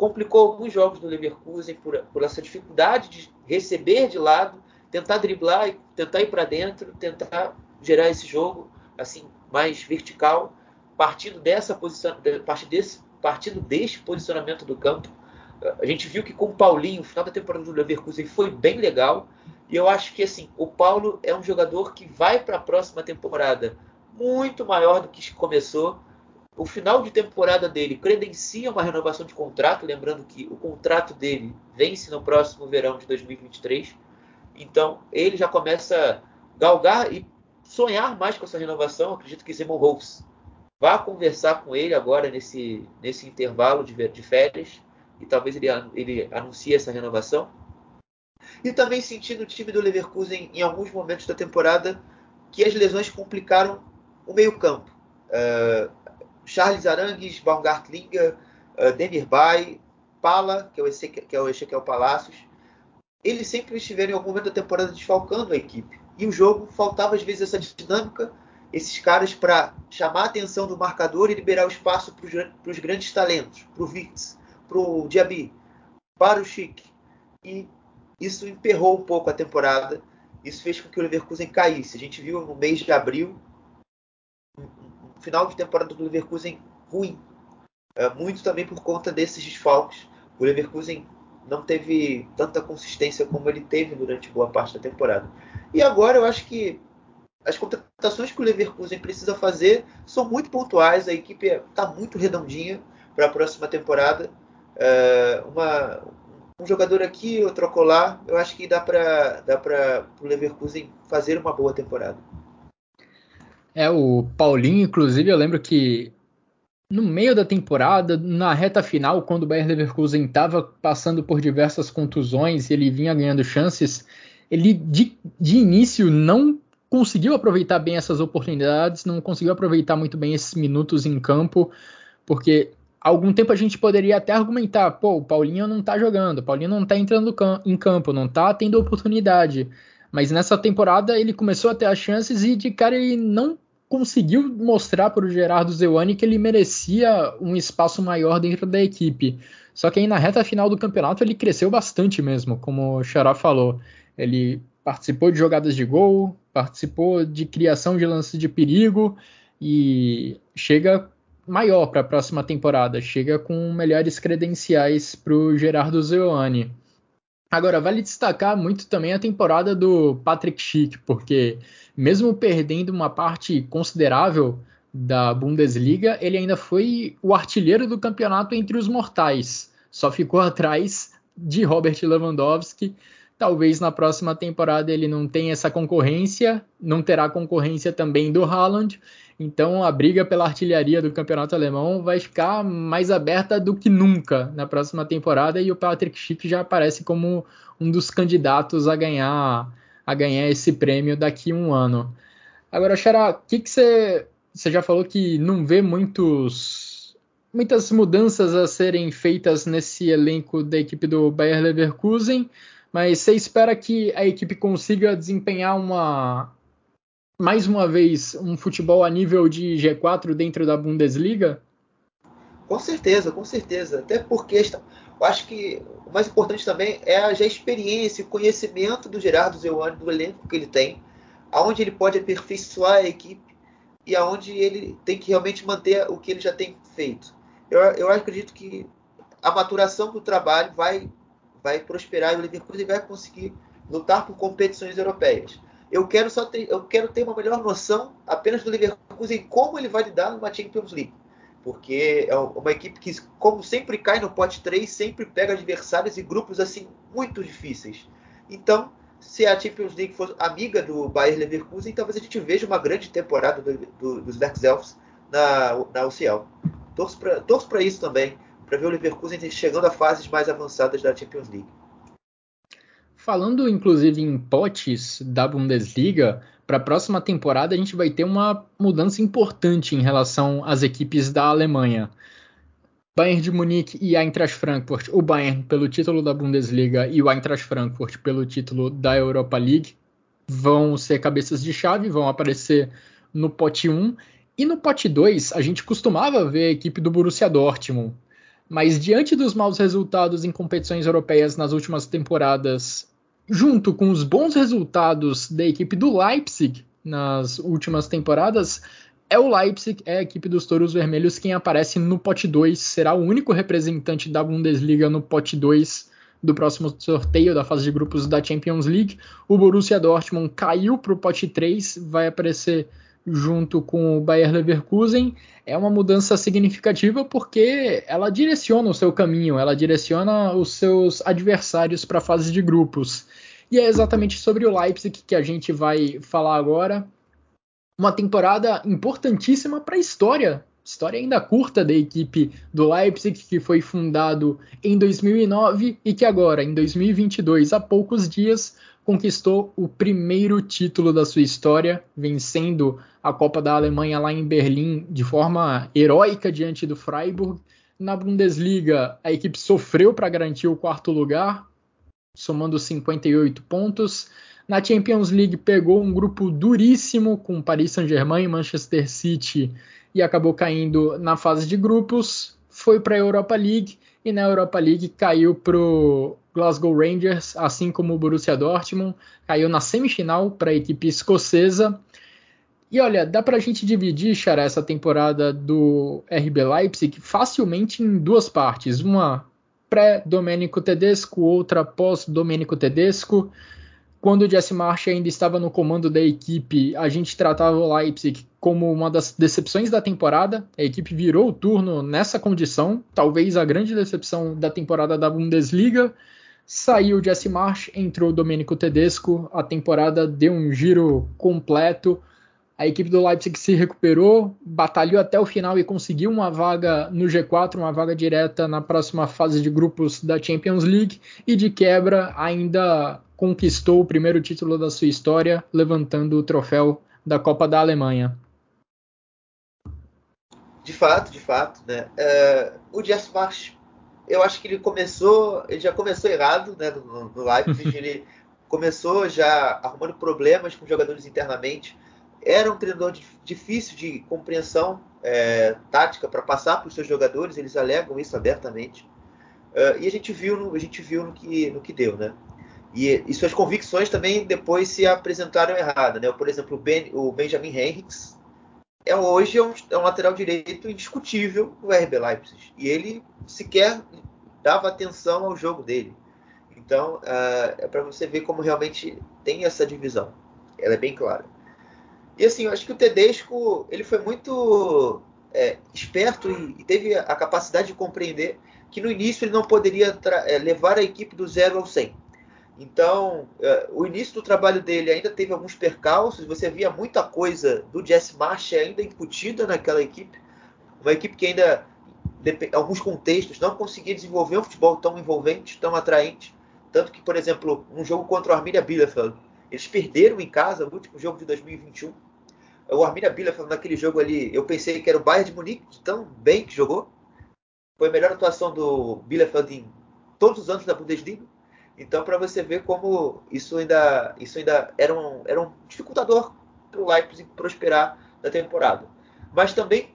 complicou alguns jogos do Leverkusen por, por essa dificuldade de receber de lado, tentar driblar tentar ir para dentro, tentar gerar esse jogo assim mais vertical, partindo dessa posição, partindo desse, partindo desse posicionamento do campo. A gente viu que com o Paulinho, o final da temporada do Leverkusen foi bem legal. E eu acho que assim, o Paulo é um jogador que vai para a próxima temporada muito maior do que começou o final de temporada dele credencia uma renovação de contrato, lembrando que o contrato dele vence no próximo verão de 2023. Então, ele já começa a galgar e sonhar mais com essa renovação. Acredito que Simon Rolfs vá conversar com ele agora nesse, nesse intervalo de, de férias e talvez ele, ele anuncie essa renovação. E também senti no time do Leverkusen em alguns momentos da temporada que as lesões complicaram o meio-campo. Uh, Charles Arangues, Baumgartlinger, uh, Demir Bay, Pala, que é o Ezequiel, que é o Ezequiel Palacios, eles sempre estiveram em algum momento da temporada desfalcando a equipe. E o jogo faltava às vezes essa dinâmica, esses caras para chamar a atenção do marcador e liberar o espaço para os grandes talentos, para o Vitz, para o Diaby, para o Chic. E isso emperrou um pouco a temporada. Isso fez com que o Leverkusen caísse. A gente viu no mês de abril final de temporada do Leverkusen ruim. É, muito também por conta desses desfalques. O Leverkusen não teve tanta consistência como ele teve durante boa parte da temporada. E agora eu acho que as contratações que o Leverkusen precisa fazer são muito pontuais. A equipe está muito redondinha para a próxima temporada. É, uma, um jogador aqui, outro acolá. Eu acho que dá para dá o Leverkusen fazer uma boa temporada. É, o Paulinho, inclusive, eu lembro que no meio da temporada, na reta final, quando o Bayern Leverkusen estava passando por diversas contusões e ele vinha ganhando chances, ele de, de início não conseguiu aproveitar bem essas oportunidades, não conseguiu aproveitar muito bem esses minutos em campo, porque algum tempo a gente poderia até argumentar, pô, o Paulinho não tá jogando, o Paulinho não tá entrando em campo, não tá tendo oportunidade. Mas nessa temporada ele começou a ter as chances e de cara ele não conseguiu mostrar para o Gerardo Zewani que ele merecia um espaço maior dentro da equipe. Só que aí na reta final do campeonato ele cresceu bastante mesmo, como o Xará falou. Ele participou de jogadas de gol, participou de criação de lances de perigo e chega maior para a próxima temporada, chega com melhores credenciais para o Gerardo Zewani. Agora, vale destacar muito também a temporada do Patrick Schick, porque mesmo perdendo uma parte considerável da Bundesliga, ele ainda foi o artilheiro do campeonato entre os mortais. Só ficou *laughs* atrás de Robert Lewandowski. Talvez na próxima temporada ele não tenha essa concorrência, não terá concorrência também do Haaland. Então a briga pela artilharia do campeonato alemão vai ficar mais aberta do que nunca na próxima temporada e o Patrick Schick já aparece como um dos candidatos a ganhar a ganhar esse prêmio daqui a um ano. Agora, Xará, o que, você, você já falou que não vê muitos, muitas mudanças a serem feitas nesse elenco da equipe do Bayer Leverkusen, mas você espera que a equipe consiga desempenhar uma mais uma vez um futebol a nível de G4 dentro da Bundesliga? Com certeza, com certeza. Até porque eu acho que o mais importante também é a, já a experiência, o conhecimento do Gerardo Zeuane, do elenco que ele tem, aonde ele pode aperfeiçoar a equipe e aonde ele tem que realmente manter o que ele já tem feito. Eu, eu acredito que a maturação do trabalho vai, vai prosperar e o Leverkusen vai conseguir lutar por competições europeias. Eu quero só ter, eu quero ter uma melhor noção apenas do Leverkusen e como ele vai lidar numa Champions League. Porque é uma equipe que, como sempre cai no pote 3, sempre pega adversários e grupos assim muito difíceis. Então, se a Champions League for amiga do Bayern Leverkusen, talvez a gente veja uma grande temporada do, do, dos Werkselfs na, na UCL. Torço para isso também, para ver o Leverkusen chegando a fases mais avançadas da Champions League. Falando inclusive em potes da Bundesliga, para a próxima temporada a gente vai ter uma mudança importante em relação às equipes da Alemanha. Bayern de Munique e Eintracht Frankfurt, o Bayern pelo título da Bundesliga e o Eintracht Frankfurt pelo título da Europa League, vão ser cabeças de chave, vão aparecer no pote 1. E no pote 2, a gente costumava ver a equipe do Borussia Dortmund. Mas diante dos maus resultados em competições europeias nas últimas temporadas junto com os bons resultados da equipe do Leipzig nas últimas temporadas, é o Leipzig, é a equipe dos Touros Vermelhos quem aparece no pote 2, será o único representante da Bundesliga no pote 2 do próximo sorteio da fase de grupos da Champions League. O Borussia Dortmund caiu para o pote 3, vai aparecer junto com o Bayer Leverkusen. É uma mudança significativa porque ela direciona o seu caminho, ela direciona os seus adversários para a fase de grupos. E é exatamente sobre o Leipzig que a gente vai falar agora. Uma temporada importantíssima para a história, história ainda curta da equipe do Leipzig, que foi fundado em 2009 e que agora, em 2022, há poucos dias, conquistou o primeiro título da sua história, vencendo a Copa da Alemanha lá em Berlim de forma heróica diante do Freiburg. Na Bundesliga, a equipe sofreu para garantir o quarto lugar, somando 58 pontos. Na Champions League pegou um grupo duríssimo com Paris Saint-Germain e Manchester City e acabou caindo na fase de grupos. Foi para a Europa League e na Europa League caiu para o Glasgow Rangers, assim como o Borussia Dortmund, caiu na semifinal para a equipe escocesa. E olha, dá para a gente dividir, Xará, essa temporada do RB Leipzig facilmente em duas partes. Uma pré-Domênico Tedesco, outra pós-Domênico Tedesco. Quando o Jesse March ainda estava no comando da equipe, a gente tratava o Leipzig como uma das decepções da temporada. A equipe virou o turno nessa condição, talvez a grande decepção da temporada da Bundesliga. Saiu o Jesse March, entrou o Domênico Tedesco, a temporada deu um giro completo. A equipe do Leipzig se recuperou, batalhou até o final e conseguiu uma vaga no G4, uma vaga direta na próxima fase de grupos da Champions League e de quebra ainda conquistou o primeiro título da sua história, levantando o troféu da Copa da Alemanha. De fato, de fato, né? É, o Jess March, eu acho que ele começou, ele já começou errado, né? No, no Leipzig, *laughs* ele começou já arrumando problemas com jogadores internamente era um treinador difícil de compreensão é, tática para passar para os seus jogadores, eles alegam isso abertamente. Uh, e a gente viu, no, a gente viu no, que, no que deu, né? E, e suas convicções também depois se apresentaram erradas, né? Por exemplo, o, ben, o Benjamin Henriques é hoje é um, é um, lateral direito indiscutível do RB Leipzig e ele sequer dava atenção ao jogo dele. Então uh, é para você ver como realmente tem essa divisão. Ela é bem clara. E assim, eu acho que o Tedesco ele foi muito é, esperto e, e, teve a capacidade de compreender que no início ele não poderia é, levar a equipe do zero ao 100. Então, é, o início do trabalho dele ainda teve alguns percalços, você via muita coisa do Jesse Marsh ainda incutida naquela equipe, uma equipe que ainda, em alguns contextos, não conseguia desenvolver um futebol tão envolvente, tão atraente. Tanto que, por exemplo, um jogo contra o Arminia Bielefeld, eles perderam em casa o último jogo de 2021. O Arminia Bielefeld, naquele jogo ali, eu pensei que era o Bayern de Munique, tão bem que jogou. Foi a melhor atuação do Bielefeld em todos os anos da Bundesliga. Então, para você ver como isso ainda, isso ainda era, um, era um dificultador para o Leipzig prosperar na temporada. Mas também,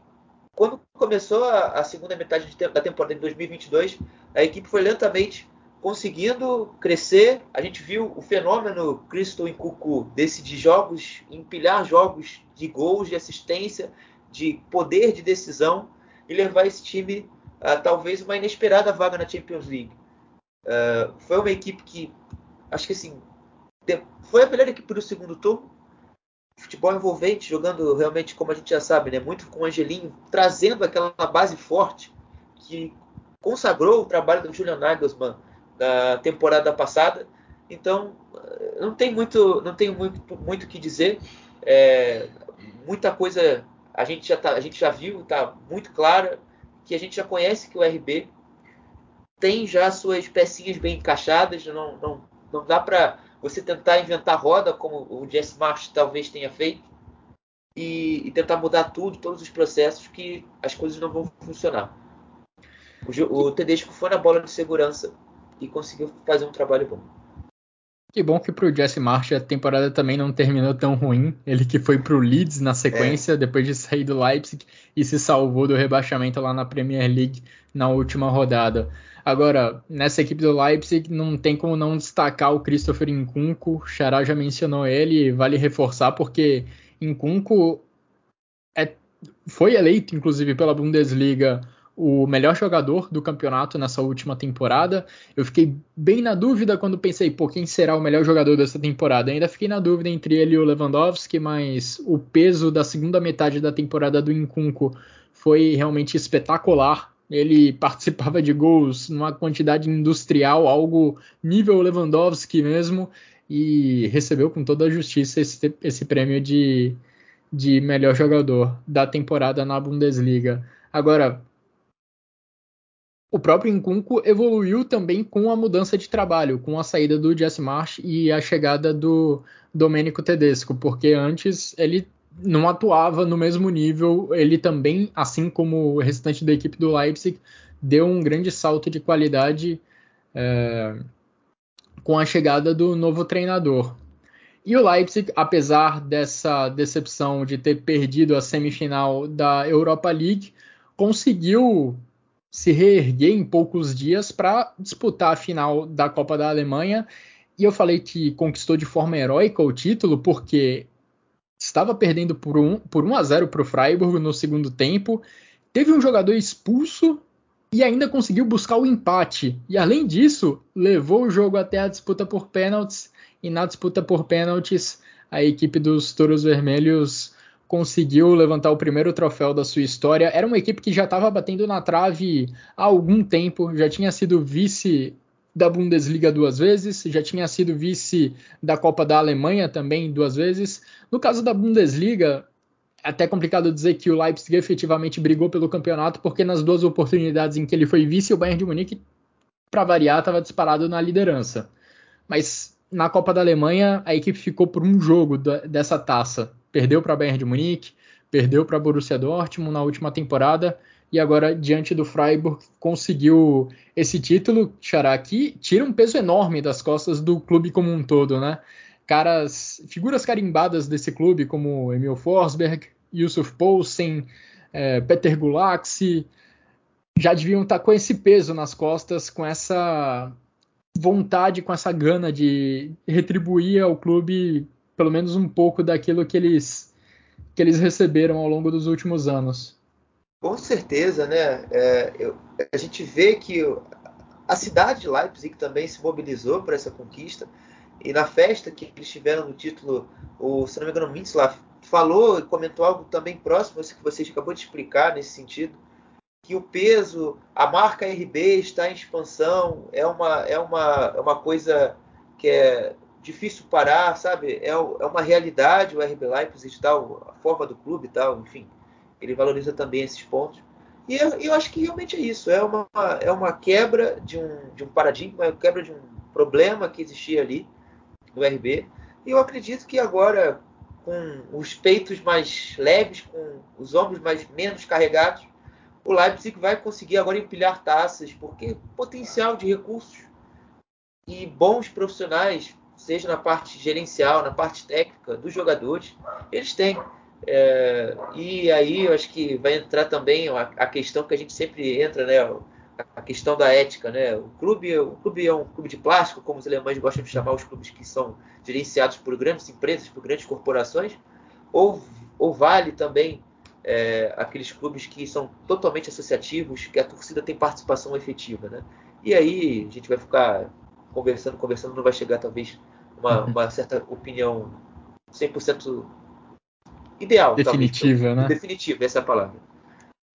quando começou a, a segunda metade de, da temporada de 2022, a equipe foi lentamente conseguindo crescer. A gente viu o fenômeno Cristo em Cucu decidir jogos, empilhar jogos de gols, de assistência, de poder de decisão e levar esse time a talvez uma inesperada vaga na Champions League. Uh, foi uma equipe que, acho que assim, foi a melhor equipe do segundo turno. Futebol envolvente, jogando realmente, como a gente já sabe, né, muito com o Angelinho, trazendo aquela base forte que consagrou o trabalho do Julian Nagelsmann da temporada passada. Então, não tem muito, não tenho muito, muito que dizer. É, muita coisa a gente já tá, a gente já viu, está muito clara que a gente já conhece que o RB tem já suas pecinhas bem encaixadas, não, não, não dá para você tentar inventar roda, como o Jesse Marsh talvez tenha feito, e, e, tentar mudar tudo, todos os processos, que as coisas não vão funcionar. O, o Tedesco foi na bola de segurança e conseguiu fazer um trabalho bom. Que bom que pro Jesse Marsh a temporada também não terminou tão ruim. Ele que foi pro Leeds na sequência, é. depois de sair do Leipzig e se salvou do rebaixamento lá na Premier League na última rodada. Agora, nessa equipe do Leipzig, não tem como não destacar o Christopher Nkunku. O Xará já mencionou ele, vale reforçar, porque Nkunku é, foi eleito, inclusive, pela Bundesliga o melhor jogador do campeonato nessa última temporada. Eu fiquei bem na dúvida quando pensei, pô, quem será o melhor jogador dessa temporada? Ainda fiquei na dúvida entre ele e o Lewandowski, mas o peso da segunda metade da temporada do Nkunku foi realmente espetacular. Ele *laughs* participava de gols numa quantidade industrial, algo nível Lewandowski mesmo, e recebeu com toda a justiça esse, esse prêmio de, de melhor jogador da temporada na Bundesliga. Agora, o próprio Nkunku evoluiu também com a mudança de trabalho, com a saída do Jesse Marsh e a chegada do Domenico Tedesco, porque antes ele não atuava no mesmo nível. Ele também, assim como o restante da equipe do Leipzig, deu um grande salto de qualidade é, com a chegada do novo treinador. E o Leipzig, apesar dessa decepção de ter perdido a semifinal da Europa League, conseguiu se reerguer em poucos dias para disputar a final da Copa da Alemanha. E eu falei que conquistou de forma heróica o título porque estava perdendo por 1, por 1 a 0 para o Freiburg no segundo tempo, teve um jogador expulso e ainda conseguiu buscar o empate. E além disso, levou o jogo até a disputa por pênaltis. E na disputa por pênaltis, a equipe dos Touros Vermelhos conseguiu levantar o primeiro troféu da sua história. Era uma equipe que já estava batendo na trave há algum tempo, já tinha sido vice da Bundesliga duas vezes, já tinha sido vice da Copa da Alemanha também duas vezes. No caso da Bundesliga, é até complicado dizer que o Leipzig efetivamente brigou pelo campeonato, porque nas duas oportunidades em que ele foi vice, o Bayern de Munique, para variar, estava disparado na liderança. Mas na Copa da Alemanha, a equipe ficou por um jogo dessa taça. Perdeu para o Bayern de Munique, perdeu para Borussia Dortmund na última temporada e agora diante do Freiburg conseguiu esse título, Xará, que tira um peso enorme das costas do clube como um todo, né? Caras, figuras carimbadas desse clube como Emil Forsberg, Yusuf Poulsen, é, Peter Gulaxi, já deviam estar com esse peso nas costas, com essa vontade, com essa gana de retribuir ao clube pelo menos um pouco daquilo que eles que eles receberam ao longo dos últimos anos. Com certeza, né? É, eu, a gente vê que a cidade de Leipzig também se mobilizou para essa conquista. E na festa que eles tiveram no título, o, se não me engano, Mintzlaff falou e comentou algo também próximo, isso que você acabou de explicar nesse sentido, que o peso, a marca RB está em expansão, é uma, é uma, é uma coisa que é difícil parar, sabe? É, é uma realidade o RB Leipzig tal, a forma do clube e tal, enfim. Ele valoriza também esses pontos. E eu, eu, acho que realmente é isso. É uma, é uma quebra de um, de um paradigma, é uma quebra de um problema que existia ali no RB. E eu acredito que agora, com os peitos mais leves, com os ombros mais menos carregados, o Leipzig vai conseguir agora empilhar taças, porque potencial de recursos e bons profissionais, seja na parte gerencial, na parte técnica dos jogadores, eles têm. É, e aí eu acho que vai entrar também a, a, questão que a gente sempre entra, né? A questão da ética, né? O clube, o clube é um clube de plástico, como os alemães gostam de chamar os clubes que são gerenciados por grandes empresas, por grandes corporações, ou, ou vale também é, aqueles clubes que são totalmente associativos, que a torcida tem participação efetiva, né? E aí a gente vai ficar conversando, conversando, não vai chegar talvez uma, *laughs* uma certa opinião 100% ideal. Definitiva, talvez, né? Definitiva, essa é a palavra.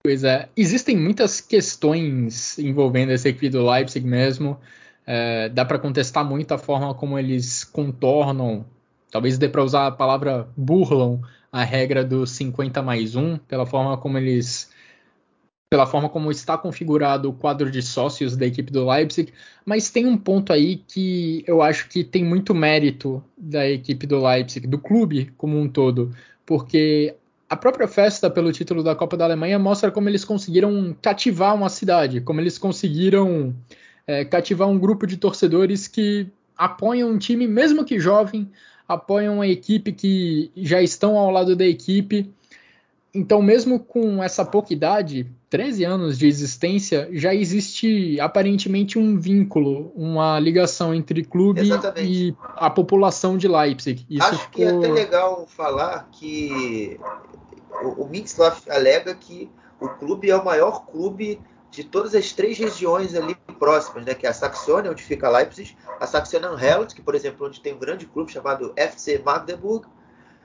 Pois é, existem muitas questões envolvendo essa equipe do Leipzig mesmo. É, dá para contestar muito a forma como eles contornam, talvez dê para usar a palavra burlam a regra do 50 mais 1, pela forma como eles pela forma como está configurado o quadro de sócios da equipe do Leipzig, mas tem um ponto aí que eu acho que tem muito mérito da equipe do Leipzig, do clube como um todo, porque a própria festa pelo título da Copa da Alemanha mostra como eles conseguiram cativar uma cidade, como eles conseguiram é, cativar um grupo de torcedores que apoiam um time, mesmo que jovem, apoiam a equipe que já estão ao lado da equipe então, mesmo com essa pouca idade, 13 anos de existência, já existe aparentemente um vínculo, uma ligação entre clube Exatamente. e a população de Leipzig. Isso Acho ficou... que é até legal falar que o, o alega que o clube é o maior clube de todas as três regiões ali próximas, né, que é a Saxônia, onde fica Leipzig, a Saxônia-Anhalt, que por exemplo, onde tem um grande clube chamado FC Magdeburg,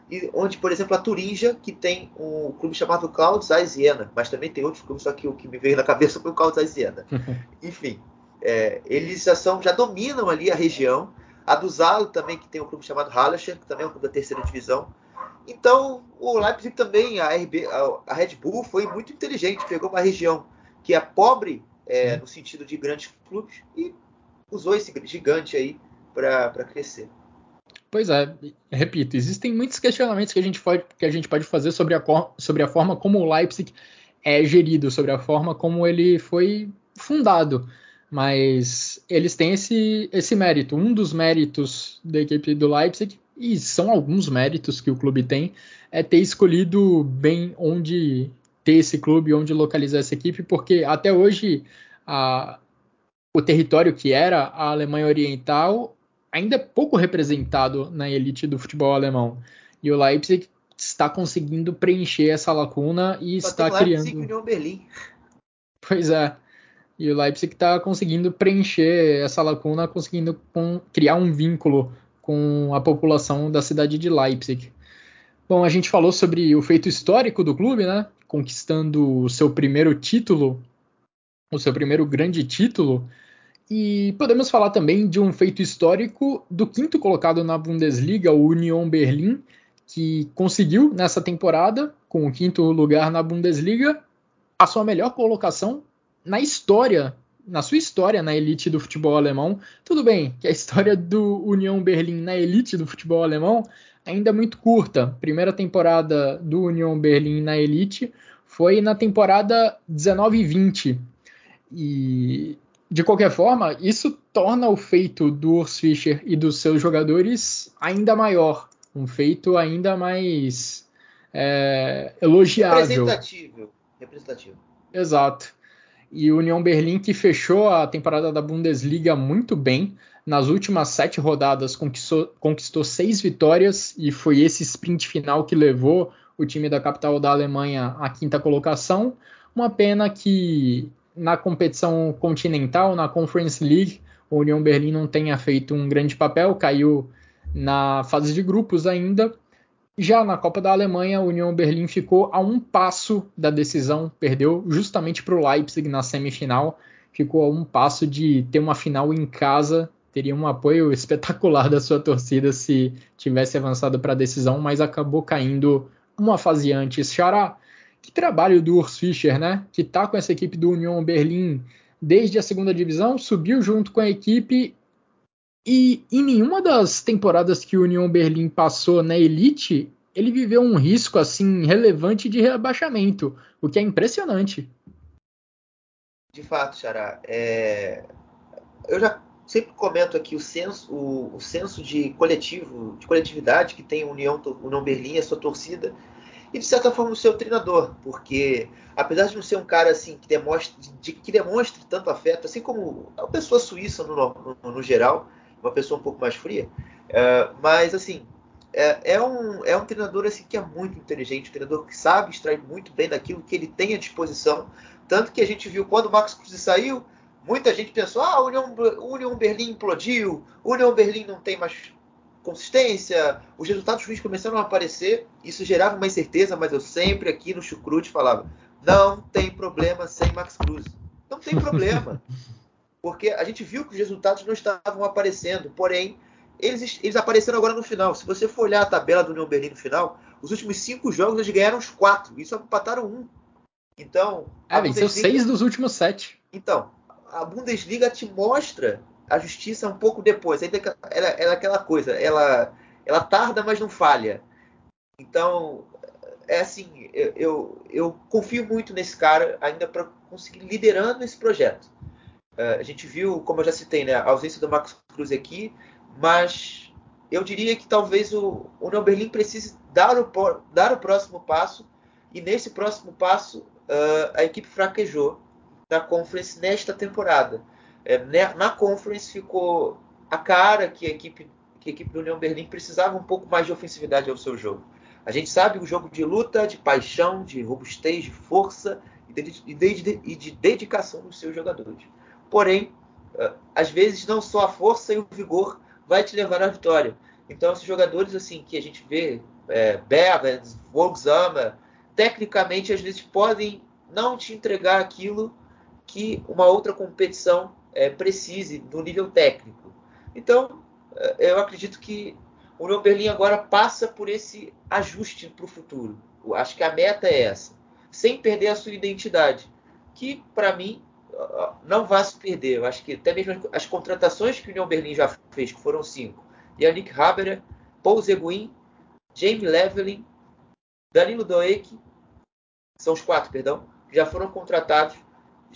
e onde, por exemplo, a Turinja, que tem um clube chamado Clouds Aiziena, mas também tem outros clubes, só que o que me veio na cabeça foi o Clouds Aiziena. *laughs* Enfim, é, eles já, são, já dominam ali a região. A do Zalo também, que tem um clube chamado Hallerschen, que também é um clube da terceira divisão. Então, o Leipzig também, a, RB, a, a Red Bull foi muito inteligente, pegou uma região que é pobre é, no sentido de grandes clubes e usou esse gigante aí para crescer. Pois é, repito, existem muitos questionamentos que a gente pode, que a gente pode fazer sobre a, sobre a forma como o Leipzig é gerido, sobre a forma como ele foi fundado. Mas eles têm esse, esse mérito. Um dos méritos da equipe do Leipzig, e são alguns méritos que o clube tem, é ter escolhido bem onde ter esse clube, onde localizar essa equipe, porque até hoje a, o território que era a Alemanha Oriental ainda é pouco representado na elite do futebol alemão. E o Leipzig está conseguindo preencher essa lacuna e Só está criando. Leipzig União Berlim. Pois é. E o Leipzig está conseguindo preencher essa lacuna, conseguindo com, criar um vínculo com a população da cidade de Leipzig. Bom, a gente falou sobre o feito histórico do clube, né? Conquistando o seu primeiro título, o seu primeiro grande título e podemos falar também de um feito histórico do quinto colocado na Bundesliga, o Union Berlin, que conseguiu nessa temporada, com o quinto lugar na Bundesliga, a sua melhor colocação na história, na sua história na elite do futebol alemão. Tudo bem que a história do Union Berlin na elite do futebol alemão ainda é muito curta. Primeira temporada do Union Berlin na elite foi na temporada 19 e 20. E de qualquer forma, isso torna o feito do Urs Fischer e dos seus jogadores ainda maior, um feito ainda mais é, elogiável. Representativo. Representativo. Exato. E o União Berlim, que fechou a temporada da Bundesliga muito bem, nas últimas sete rodadas conquistou, conquistou seis vitórias e foi esse sprint final que levou o time da capital da Alemanha à quinta colocação. Uma pena que na competição continental, na Conference League, o União Berlim não tenha feito um grande papel, caiu na fase de grupos ainda. Já na Copa da Alemanha, o União Berlim ficou a um passo da decisão, perdeu justamente para o Leipzig na semifinal, ficou a um passo de ter uma final em casa teria um apoio espetacular da sua torcida se tivesse avançado para a decisão, mas acabou caindo uma fase antes. Xará, que trabalho do Urs Fischer, né? Que tá com essa equipe do Union Berlim desde a segunda divisão, subiu junto com a equipe e em nenhuma das temporadas que o Union Berlim passou na elite, ele viveu um risco assim relevante de rebaixamento, o que é impressionante. De fato, Xará, é... eu já sempre comento aqui o senso, o, o, senso de coletivo, de coletividade que tem a União, União Berlim, a sua torcida, e de certa forma o seu treinador, porque apesar de não ser um cara assim que demonstre, de, que demonstre tanto afeto, assim como a pessoa suíça no, no, no geral, uma pessoa um pouco mais fria, uh, mas assim é, é, um, é um treinador assim que é muito inteligente, um treinador que sabe extrair muito bem daquilo que ele tem à disposição, tanto que a gente viu quando o Max Cruz saiu, muita gente pensou, ah, o União, União Berlim implodiu, o União Berlim não tem mais consistência, os resultados ruins começaram a aparecer, isso gerava uma incerteza, mas eu sempre aqui no Chucrute falava: não tem problema sem Max Cruz. Não tem problema. *laughs* Porque a gente viu que os resultados não estavam aparecendo, porém, eles, eles apareceram agora no final. Se você for olhar a tabela do União Berlim no final, os últimos cinco jogos eles ganharam os quatro, e só empataram um. Então. É, venceu seis dos últimos sete. Então, a Bundesliga te mostra a justiça um pouco depois. Ela, ela é aquela coisa, ela, ela tarda, mas não falha. Então, é assim, eu, eu, eu confio muito nesse cara ainda para conseguir liderando esse projeto. Uh, a gente viu, como eu já citei, né, a ausência do Marcos Cruz aqui, mas eu diria que talvez o, o União Berlim precise dar o, dar o próximo passo, e nesse próximo passo uh, a equipe fraquejou na Conference nesta temporada. É, né, na Conference ficou a cara que a equipe que a equipe do União Berlim precisava um pouco mais de ofensividade ao seu jogo. A gente sabe o jogo de luta, de paixão, de robustez, de força e de, de, de dedicação dos seus jogadores. Porém, ah, às vezes não só a força e o vigor vai te levar à vitória. Então, esses jogadores assim que a gente vê, é, Berens, Volksama, tecnicamente às vezes podem não te entregar aquilo que uma outra competição é, precise no nível técnico. Então, é, eu acredito que o União Berlim agora passa por esse ajuste para o futuro. Eu acho que a meta é essa, sem perder a sua identidade, que para mim não vai se perder. Eu acho que até mesmo as contratações que o União Berlim já fez, que foram cinco, Yannick Haberer, Paul Zeguin, Jamie Levelin, Danilo Doek, são os quatro, perdão, que já foram contratados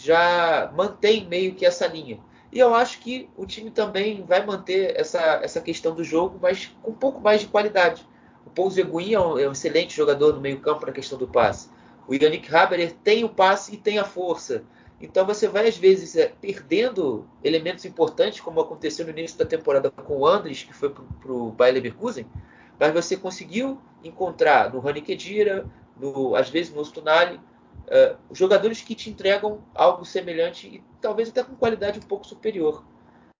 já mantém meio que essa linha. E eu acho que o time também vai manter essa, essa questão do jogo, mas com um pouco mais de qualidade. O Paul Zeguin é um, é um excelente jogador no meio campo na questão do passe. O Yannick Haberer tem o passe e tem a força. Então você vai, às vezes, é, perdendo elementos importantes, como aconteceu no início da temporada com o Andres, que foi para o Bayer Leverkusen, mas você conseguiu encontrar no Rani Kedira, no, às vezes no Ostunali, uh, jogadores que te entregam algo semelhante e talvez até com qualidade um pouco superior.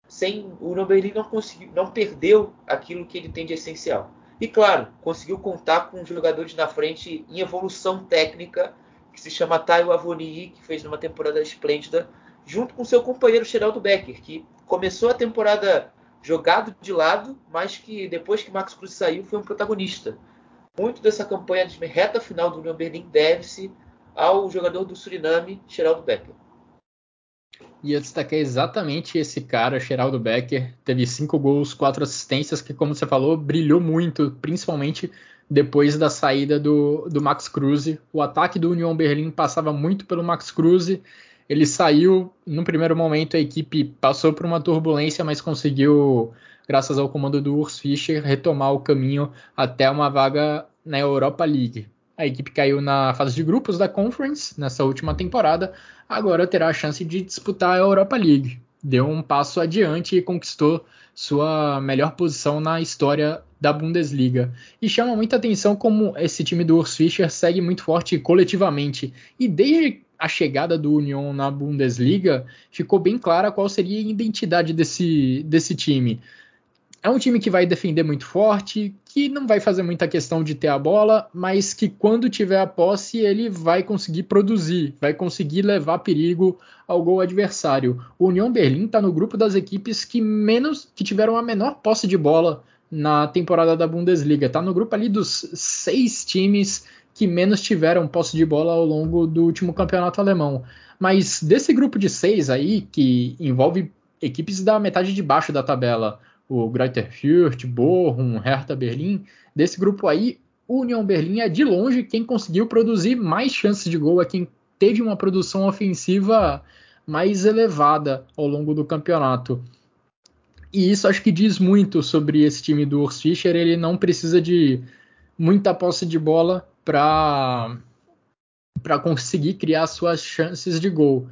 Sem o Noberlin não conseguiu, não perdeu aquilo que ele tem de essencial. E claro, conseguiu contar com jogadores na frente em evolução técnica, que se chama Tayo Avoni, que fez uma temporada esplêndida, junto com seu companheiro Geraldo Becker, que começou a temporada jogado de lado, mas que depois que Max Cruz saiu foi um protagonista. Muito dessa campanha de reta final do União deve-se ao jogador do Suriname, Geraldo Becker. E eu destaquei exatamente esse cara, Geraldo Becker. Teve cinco gols, quatro assistências, que, como você falou, brilhou muito, principalmente depois da saída do, do Max Cruz. O ataque do Union Berlim passava muito pelo Max Cruz. Ele saiu, no primeiro momento a equipe passou por uma turbulência, mas conseguiu, graças ao comando do Urs Fischer, retomar o caminho até uma vaga na Europa League. A equipe caiu na fase de grupos da Conference nessa última temporada, agora terá a chance de disputar a Europa League. Deu um passo adiante e conquistou sua melhor posição na história da Bundesliga. E chama muita atenção como esse time do Urs Fischer segue muito forte coletivamente. E desde a chegada do Union na Bundesliga, ficou bem clara qual seria a identidade desse, desse time. É um time que vai defender muito forte, que não vai fazer muita questão de ter a bola, mas que quando tiver a posse ele vai conseguir produzir, vai conseguir levar perigo ao gol adversário. O União Berlim está no grupo das equipes que menos, que tiveram a menor posse de bola na temporada da Bundesliga. Está no grupo ali dos seis times que menos tiveram posse de bola ao longo do último campeonato alemão. Mas desse grupo de seis aí, que envolve equipes da metade de baixo da tabela, o Greuther Fürth, Bochum, Hertha Berlim. Desse grupo aí, União Berlim é de longe quem conseguiu produzir mais chances de gol, é quem teve uma produção ofensiva mais elevada ao longo do campeonato. E isso acho que diz muito sobre esse time do Urs Fischer. Ele não precisa de muita posse de bola para para conseguir criar suas chances de gol.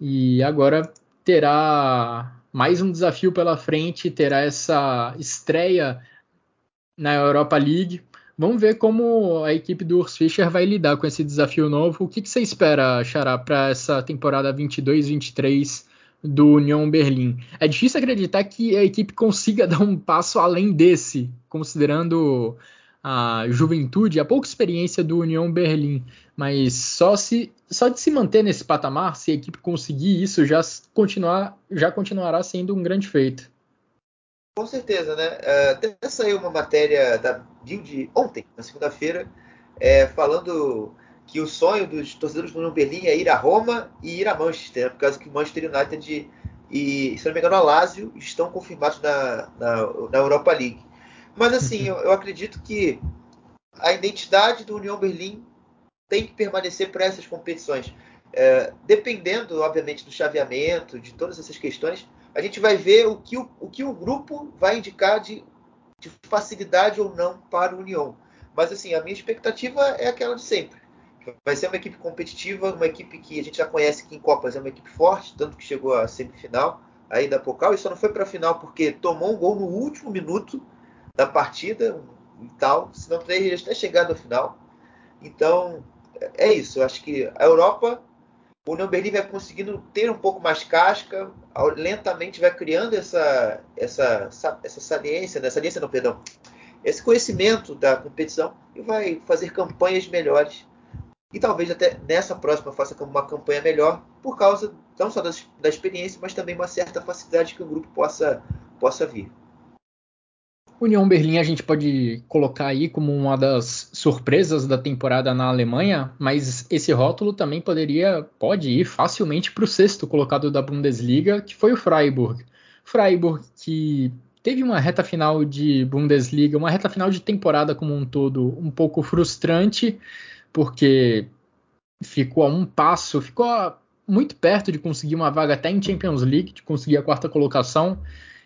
E agora terá mais um desafio pela frente, terá essa estreia na Europa League. Vamos ver como a equipe do Urs Fischer vai lidar com esse desafio novo. O que, que você espera, Xará, para essa temporada 22-23 do União Berlim? É difícil acreditar que a equipe consiga *laughs* dar um passo além desse, considerando a juventude, a pouca experiência do União Berlim, mas só se só de se manter nesse patamar, se a equipe conseguir isso, já continuar já continuará sendo um grande feito. Com certeza, né? Uh, até saiu uma matéria da Bild ontem, na segunda-feira, é, falando que o sonho dos torcedores do União Berlim é ir a Roma e ir a Manchester, né? por causa que o Manchester United e, se não me engano, a Lazio estão confirmados na, na, na Europa League. Mas assim, eu, eu acredito que a identidade do União Berlim tem que permanecer para essas competições. É, dependendo, obviamente, do chaveamento, de todas essas questões, a gente vai ver o que o, o, que o grupo vai indicar de, de, facilidade ou não para o União. Mas assim, a minha expectativa é aquela de sempre. Vai ser uma equipe competitiva, uma equipe que a gente já conhece que em Copas é uma equipe forte, tanto que chegou à semifinal aí da Pocal e só não foi para a final porque tomou um gol no último minuto da partida e tal, senão teria até chegado ao final. Então, é isso. Eu acho que a Europa, o União Berlim vai conseguindo ter um pouco mais casca, lentamente vai criando essa, essa, essa saliência, né? saliência não, perdão, esse conhecimento da competição e vai fazer campanhas melhores. E talvez até nessa próxima faça uma campanha melhor por causa não só da experiência, mas também uma certa facilidade que o grupo possa, possa vir. União Berlim a gente pode colocar aí como uma das surpresas da temporada na Alemanha, mas esse rótulo também poderia, pode ir facilmente para o sexto colocado da Bundesliga, que foi o Freiburg. Freiburg que teve uma reta final de Bundesliga, uma reta final de temporada como um todo um pouco frustrante, porque ficou a um passo, ficou muito perto de conseguir uma vaga até em Champions League, de conseguir a quarta colocação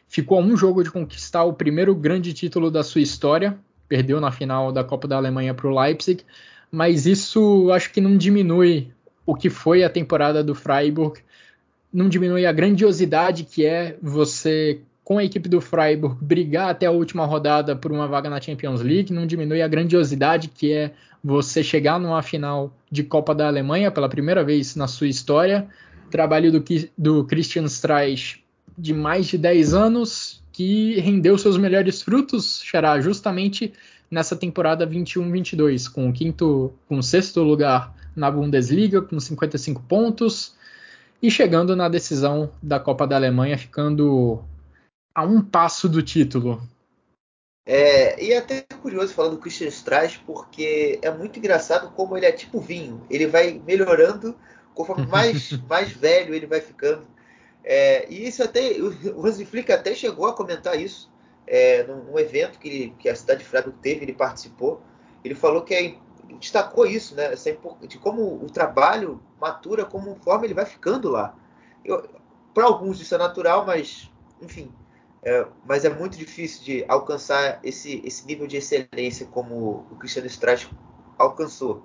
ficou a um jogo de conquistar o primeiro grande título da sua história, perdeu na final da Copa da Alemanha para o Leipzig, mas isso acho que não diminui o que foi a temporada do Freiburg, não diminui a grandiosidade que é você com a equipe do Freiburg brigar até a última rodada por uma vaga na Champions League, não diminui a grandiosidade que é você chegar numa final de Copa da Alemanha pela primeira vez na sua história. Trabalho do, do Christian Streich de mais de 10 anos que rendeu seus melhores frutos, Xará, justamente nessa temporada 21-22, com o quinto, com o sexto lugar na Bundesliga, com 55 pontos, e chegando na decisão da Copa da Alemanha, ficando a um passo do título. É, e é até curioso falar do Christian Streich, porque é muito engraçado como ele é tipo vinho. Ele vai melhorando conforme *laughs* mais, mais velho ele vai ficando. É, e isso até, o Hansi Flick até chegou a comentar isso é, num, num, evento que, que, a cidade de Freiburg teve, ele participou. Ele falou que é, destacou isso, né? De como o trabalho matura conforme ele vai ficando lá. Para alguns isso é natural, mas, enfim, é, mas é muito difícil de alcançar esse, esse nível de excelência como o Cristiano Streich alcançou.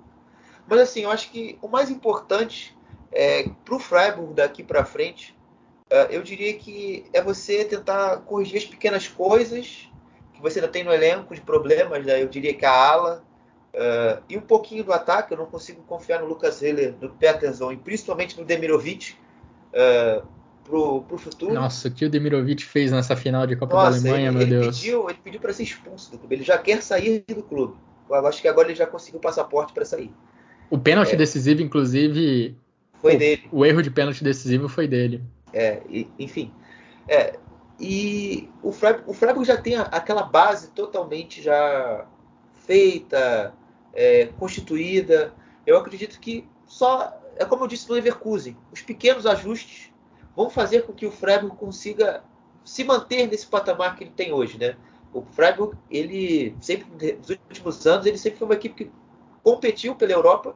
Mas assim, eu acho que o mais importante é, para o Freiburg daqui para frente eu diria que é você tentar corrigir as pequenas coisas que você ainda tem no elenco de problemas, né? eu diria que a ala uh, e um pouquinho do ataque. Eu não consigo confiar no Lucas Heller, no Peterson e principalmente no Demirovic. Uh, pro, pro futuro. Nossa, o que o Demirovic fez nessa final de Copa Nossa, da Alemanha, ele, meu ele Deus. Pediu, ele pediu para ser expulso do clube. Ele já quer sair do clube. Eu acho que agora ele já conseguiu passaporte para sair. O pênalti é. decisivo, inclusive. Foi o, dele. O erro de pênalti decisivo foi dele. É, enfim. É, e o Freiburg, o Freiburg já tem aquela base totalmente já feita, é, constituída. Eu acredito que só, é como eu disse no Leverkusen, os pequenos ajustes vão fazer com que o Freiburg consiga se manter nesse patamar que ele tem hoje, né? O Freiburg, ele sempre, nos últimos anos, ele sempre foi uma equipe que competiu pela Europa,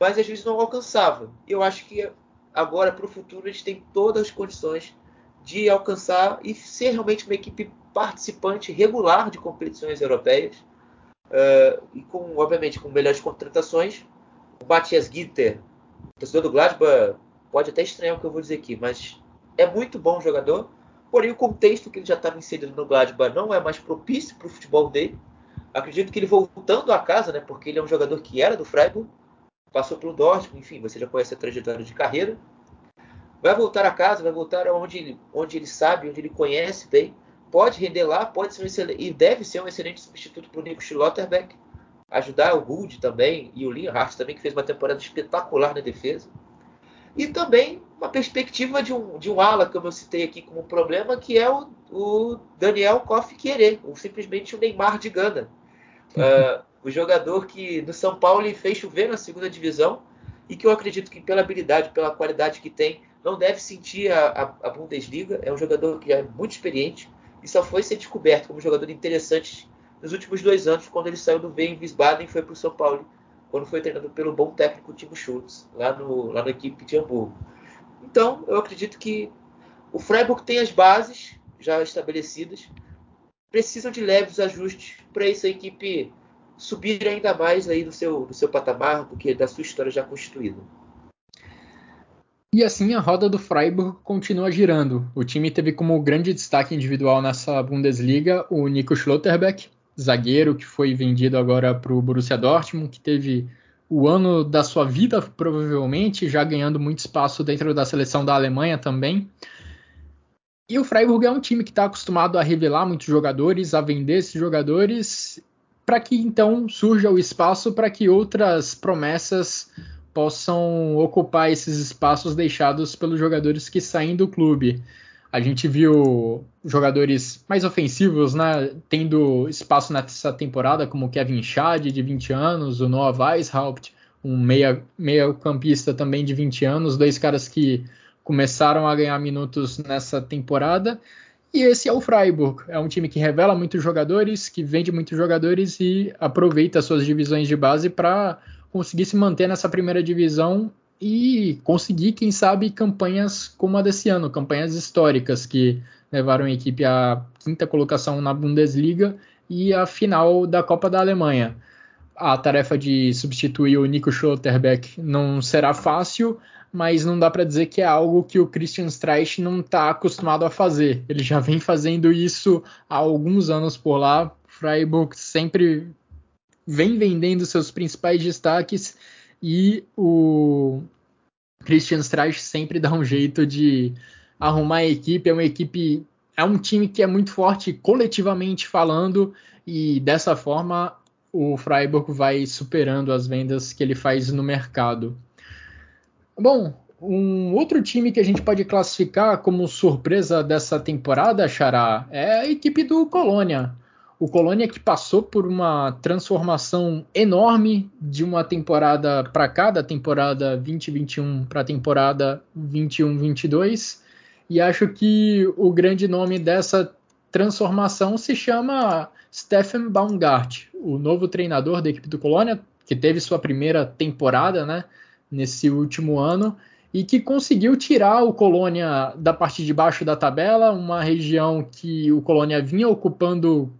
mas às vezes não alcançava. Eu acho que agora, para o futuro, eles têm todas as condições de alcançar e ser realmente uma equipe participante regular de competições europeias uh, e com, obviamente, com melhores contratações. O Matias Gitter, torcedor do Gladbach, pode até estranhar o que eu vou dizer aqui, mas é muito bom jogador. Porém, o contexto que ele já estava inserido no Gladbach não é mais propício para o futebol dele. Acredito que ele voltando a casa, né, porque ele é um jogador que era do Freiburg, passou pelo Dortmund, enfim, você já conhece a trajetória de carreira. Vai voltar a casa, vai voltar onde ele, onde ele sabe, onde ele conhece bem. Pode render lá, pode ser um excelente, e deve ser um excelente substituto para o Nico Schlotterbeck. Ajudar o Gould também e o Linhart também, que fez uma temporada espetacular na defesa. E também uma perspectiva de um, de um ala, como eu citei aqui como problema, que é o, o Daniel Koff Querer, ou simplesmente o Neymar de Gana. Uh, *laughs* o jogador que no São Paulo fez chover na segunda divisão e que eu acredito que pela habilidade, pela qualidade que tem, não deve sentir a, a, a Bundesliga. É um jogador que é muito experiente e só foi ser descoberto como jogador interessante nos últimos dois anos, quando ele saiu do Wien Wiesbaden e foi para o São Paulo, quando foi treinado pelo bom técnico Timo Schultz, lá, no, lá na equipe de Hamburgo. Então, eu acredito que o Freiburg tem as bases já estabelecidas, precisam de leves ajustes para essa equipe subir ainda mais aí do seu, do seu patamar, do que da sua história já constituída. E assim a roda do Freiburg continua girando. O time teve como grande destaque individual nessa Bundesliga o Nico Schlotterbeck, zagueiro que foi vendido agora para o Borussia Dortmund, que teve o ano da sua vida, provavelmente, já ganhando muito espaço dentro da seleção da Alemanha também. E o Freiburg é um time que está acostumado a revelar muitos jogadores, a vender esses jogadores, para que então surja o espaço para que outras promessas possam ocupar esses espaços deixados pelos jogadores que saem do clube. A gente viu jogadores mais ofensivos, né, tendo espaço nessa temporada, como Kevin Schade, de 20 anos, o Noah Weishaupt, um meia, meia também de 20 anos, dois caras que começaram a ganhar minutos nessa temporada. E esse é o Freiburg. É um time que revela muitos jogadores, que vende muitos jogadores e aproveita suas divisões de base para conseguir se manter nessa primeira divisão e conseguir, quem sabe, campanhas como a desse ano, campanhas históricas que levaram a equipe à quinta colocação na Bundesliga e à final da Copa da Alemanha. A tarefa de substituir o Nico Schlotterbeck não será fácil, mas não dá para dizer que é algo que o Christian Streich não está acostumado a fazer. Ele já vem fazendo isso há alguns anos por lá. Freiburg sempre vem vendendo seus principais destaques e o Christian Streich sempre dá um jeito de arrumar a equipe. É uma equipe, é um time que é muito forte coletivamente falando e dessa forma o Freiburg vai superando as vendas que ele faz no mercado. Bom, um outro time que a gente pode classificar como surpresa dessa temporada, Xará, é a equipe do Colônia. O Colônia que passou por uma transformação enorme de uma temporada para cá, da temporada 2021 para a temporada 21-22, e acho que o grande nome dessa transformação se chama Stephen Baumgart, o novo treinador da equipe do Colônia, que teve sua primeira temporada, né? Nesse último ano e que conseguiu tirar o Colônia da parte de baixo da tabela, uma região que o Colônia vinha ocupando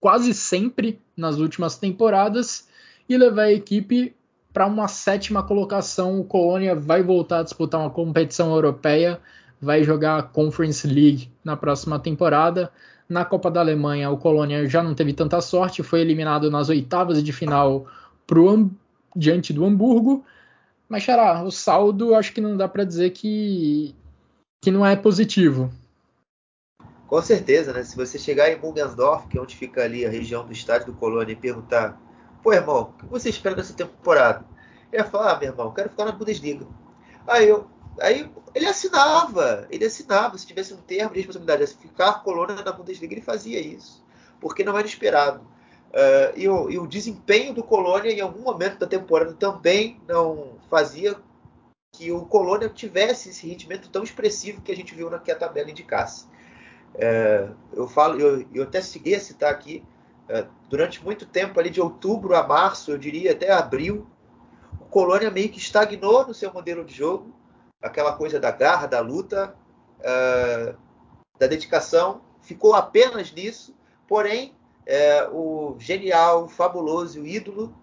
quase sempre nas últimas temporadas e levar a equipe para uma sétima colocação. O Colônia vai voltar a disputar uma competição europeia, vai jogar a Conference League na próxima temporada. Na Copa da Alemanha, o Colônia já não teve tanta sorte, foi eliminado nas oitavas de final pro, diante do Hamburgo mas, Xará, o saldo acho que não dá para dizer que que não é positivo. Com certeza, né? Se você chegar em Mungensdorf, que é onde fica ali a região do estádio do Colônia, e perguntar: Pô, irmão, o que você espera dessa temporada? Ele ia falar: Ah, meu irmão, quero ficar na Bundesliga. Aí eu. Aí ele assinava, ele assinava, se tivesse um termo de responsabilidade, ficar colônia na Bundesliga, ele fazia isso, porque não era esperado. Uh, e, o, e, o, desempenho do Colônia em algum momento da temporada também não fazia que o Colônia tivesse esse rendimento tão expressivo que a gente viu na que a tabela indicasse. É, eu falo, eu, eu, até cheguei a citar aqui, é, durante muito tempo, ali de outubro a março, eu diria até abril, o Colônia meio que estagnou no seu modelo de jogo, aquela coisa da garra, da luta, da dedicação, ficou apenas nisso, porém, é, o genial, fabuloso, o ídolo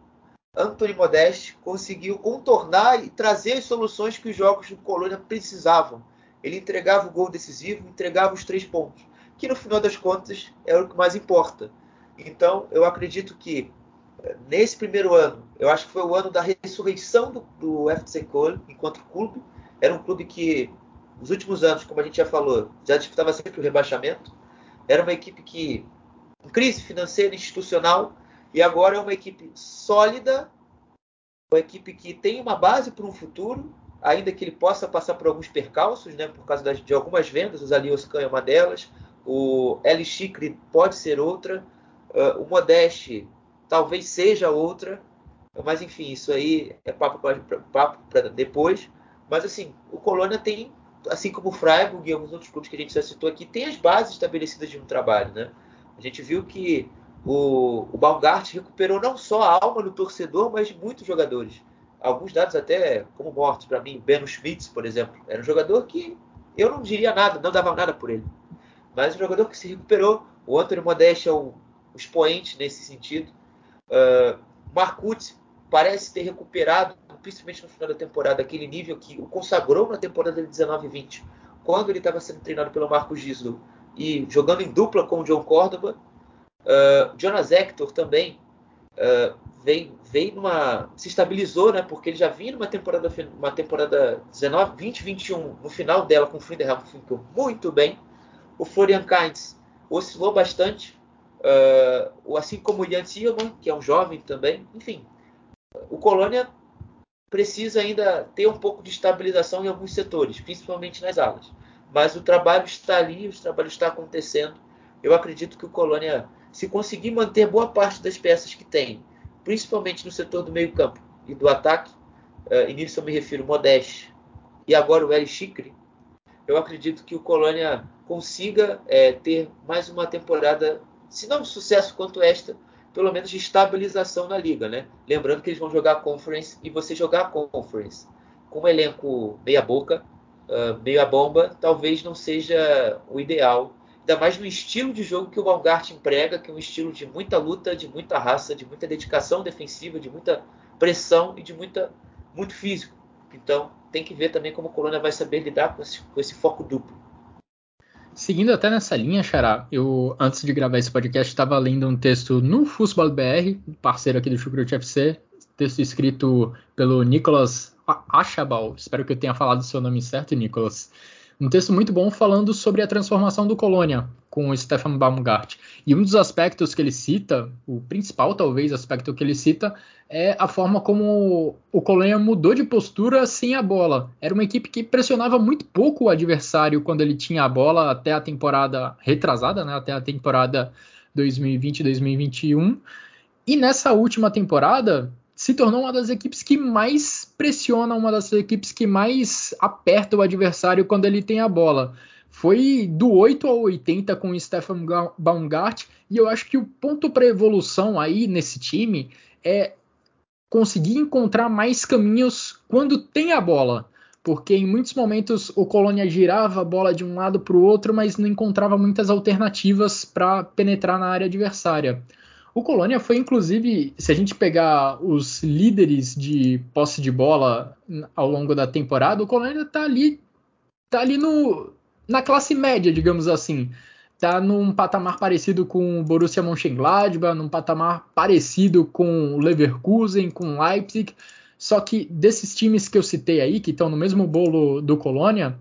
Anthony Modeste conseguiu contornar e trazer as soluções que os jogos do Colônia precisavam ele entregava o gol decisivo, entregava os três pontos, que no final das contas é o que mais importa. Então, eu acredito que eh, nesse primeiro ano, eu acho que foi o ano da ressurreição do, do FC Cole enquanto clube. Era um clube que, nos últimos anos, como a gente já falou, já disputava sempre o rebaixamento. Era uma equipe que, crise financeira institucional, e agora é uma equipe sólida, uma equipe que tem uma base para um futuro ainda que ele possa passar por alguns percalços, né, por causa de algumas vendas, o Zalioscan é uma delas, o L. Chicre pode ser outra, uh, o Modeste talvez seja outra, mas enfim, isso aí é papo para depois. Mas assim, o Colônia tem, assim como o Freiburg e alguns outros clubes que a gente já citou aqui, tem as bases estabelecidas de um trabalho, né? A gente viu que o, o Baumgart recuperou não só a alma do torcedor, mas de muitos jogadores alguns dados até como mortos para mim. Beno Schmitz, por exemplo, era um jogador que eu não diria nada, não dava nada por ele. Mas um jogador que se recuperou. O Antônio Modeste é o expoente nesse sentido. Uh, Marcutz parece ter recuperado, principalmente no final da temporada, aquele nível que o consagrou na temporada de 19-20, quando ele estava sendo treinado pelo Marcos Gislo e jogando em dupla com o John Córdoba. Uh, Jonas Hector também uh, veio, veio numa. se estabilizou, né? Porque ele já vinha numa temporada, uma temporada 19, 20, 21, no final dela com o Friedhelm, ficou muito bem. O Florian Kainz oscilou bastante, uh, assim como o Jan Tillman, que é um jovem também. Enfim, o Colônia precisa ainda ter um pouco de estabilização em alguns setores, principalmente nas alas. Mas o trabalho está ali, o trabalho está acontecendo. Eu acredito que o Colônia, se conseguir manter boa parte das peças que tem, principalmente no setor do meio-campo e do ataque, uh, e nisso eu me refiro Modeste e agora o El Chicre, eu acredito que o Colônia consiga é, ter mais uma temporada, se não de sucesso quanto esta, pelo menos de estabilização na liga, né? Lembrando que eles vão jogar a Conference e você jogar a Conference com um elenco meia boca, uh, meia bomba, talvez não seja o ideal ainda mais no estilo de jogo que o Baumgart emprega, que é um estilo de muita luta, de muita raça, de muita dedicação defensiva, de muita pressão e de muita, muito físico. Então, tem que ver também como o Colônia vai saber lidar com esse, com esse foco duplo. Seguindo até nessa linha, Xará, eu antes de gravar esse podcast estava lendo um texto no Fußball BR, parceiro aqui do Chucrute FC, texto escrito pelo Nicolas Achabal, espero que eu tenha falado o seu nome certo, Nicolas. Um texto muito bom falando sobre a transformação do Colônia com o Stefan Baumgart. E um dos aspectos que ele cita, o principal talvez aspecto que ele cita, é a forma como o Colônia mudou de postura sem a bola. Era uma equipe que pressionava muito pouco o adversário quando ele tinha a bola até a temporada retrasada, né, até a temporada 2020-2021. E nessa última temporada, se tornou uma das equipes que mais pressiona, uma das equipes que mais aperta o adversário quando ele tem a bola. Foi do 8 ao 80 com o Stefan Baumgart, e eu acho que o ponto para evolução aí nesse time é conseguir encontrar mais caminhos quando tem a bola. Porque em muitos momentos o Colônia girava a bola de um lado para o outro, mas não encontrava muitas alternativas para penetrar na área adversária. O Colônia foi, inclusive, se a gente pegar os líderes de posse de bola ao longo da temporada, o Colônia está ali, tá ali no, na classe média, digamos assim. Está num patamar parecido com o Borussia Mönchengladbach, num patamar parecido com o Leverkusen, com o Leipzig. Só que desses times que eu citei aí, que estão no mesmo bolo do Colônia,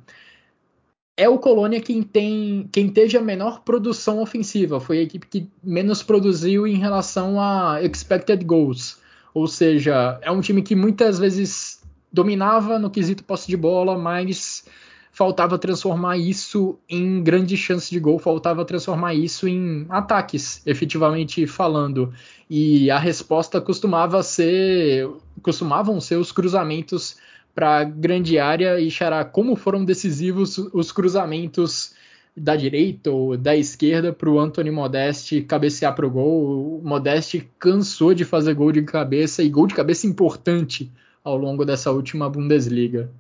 é o Colônia quem tem quem teve a menor produção ofensiva. Foi a equipe que menos produziu em relação a expected goals. Ou seja, é um time que muitas vezes dominava no quesito posse de bola, mas faltava transformar isso em grandes chances de gol, faltava transformar isso em ataques, efetivamente falando. E a resposta costumava ser, costumavam ser os cruzamentos para grande área e Xará, como foram decisivos os cruzamentos da direita ou da esquerda para o Anthony Modeste cabecear para o gol. Modeste cansou de fazer gol de cabeça e gol de cabeça importante ao longo dessa última Bundesliga.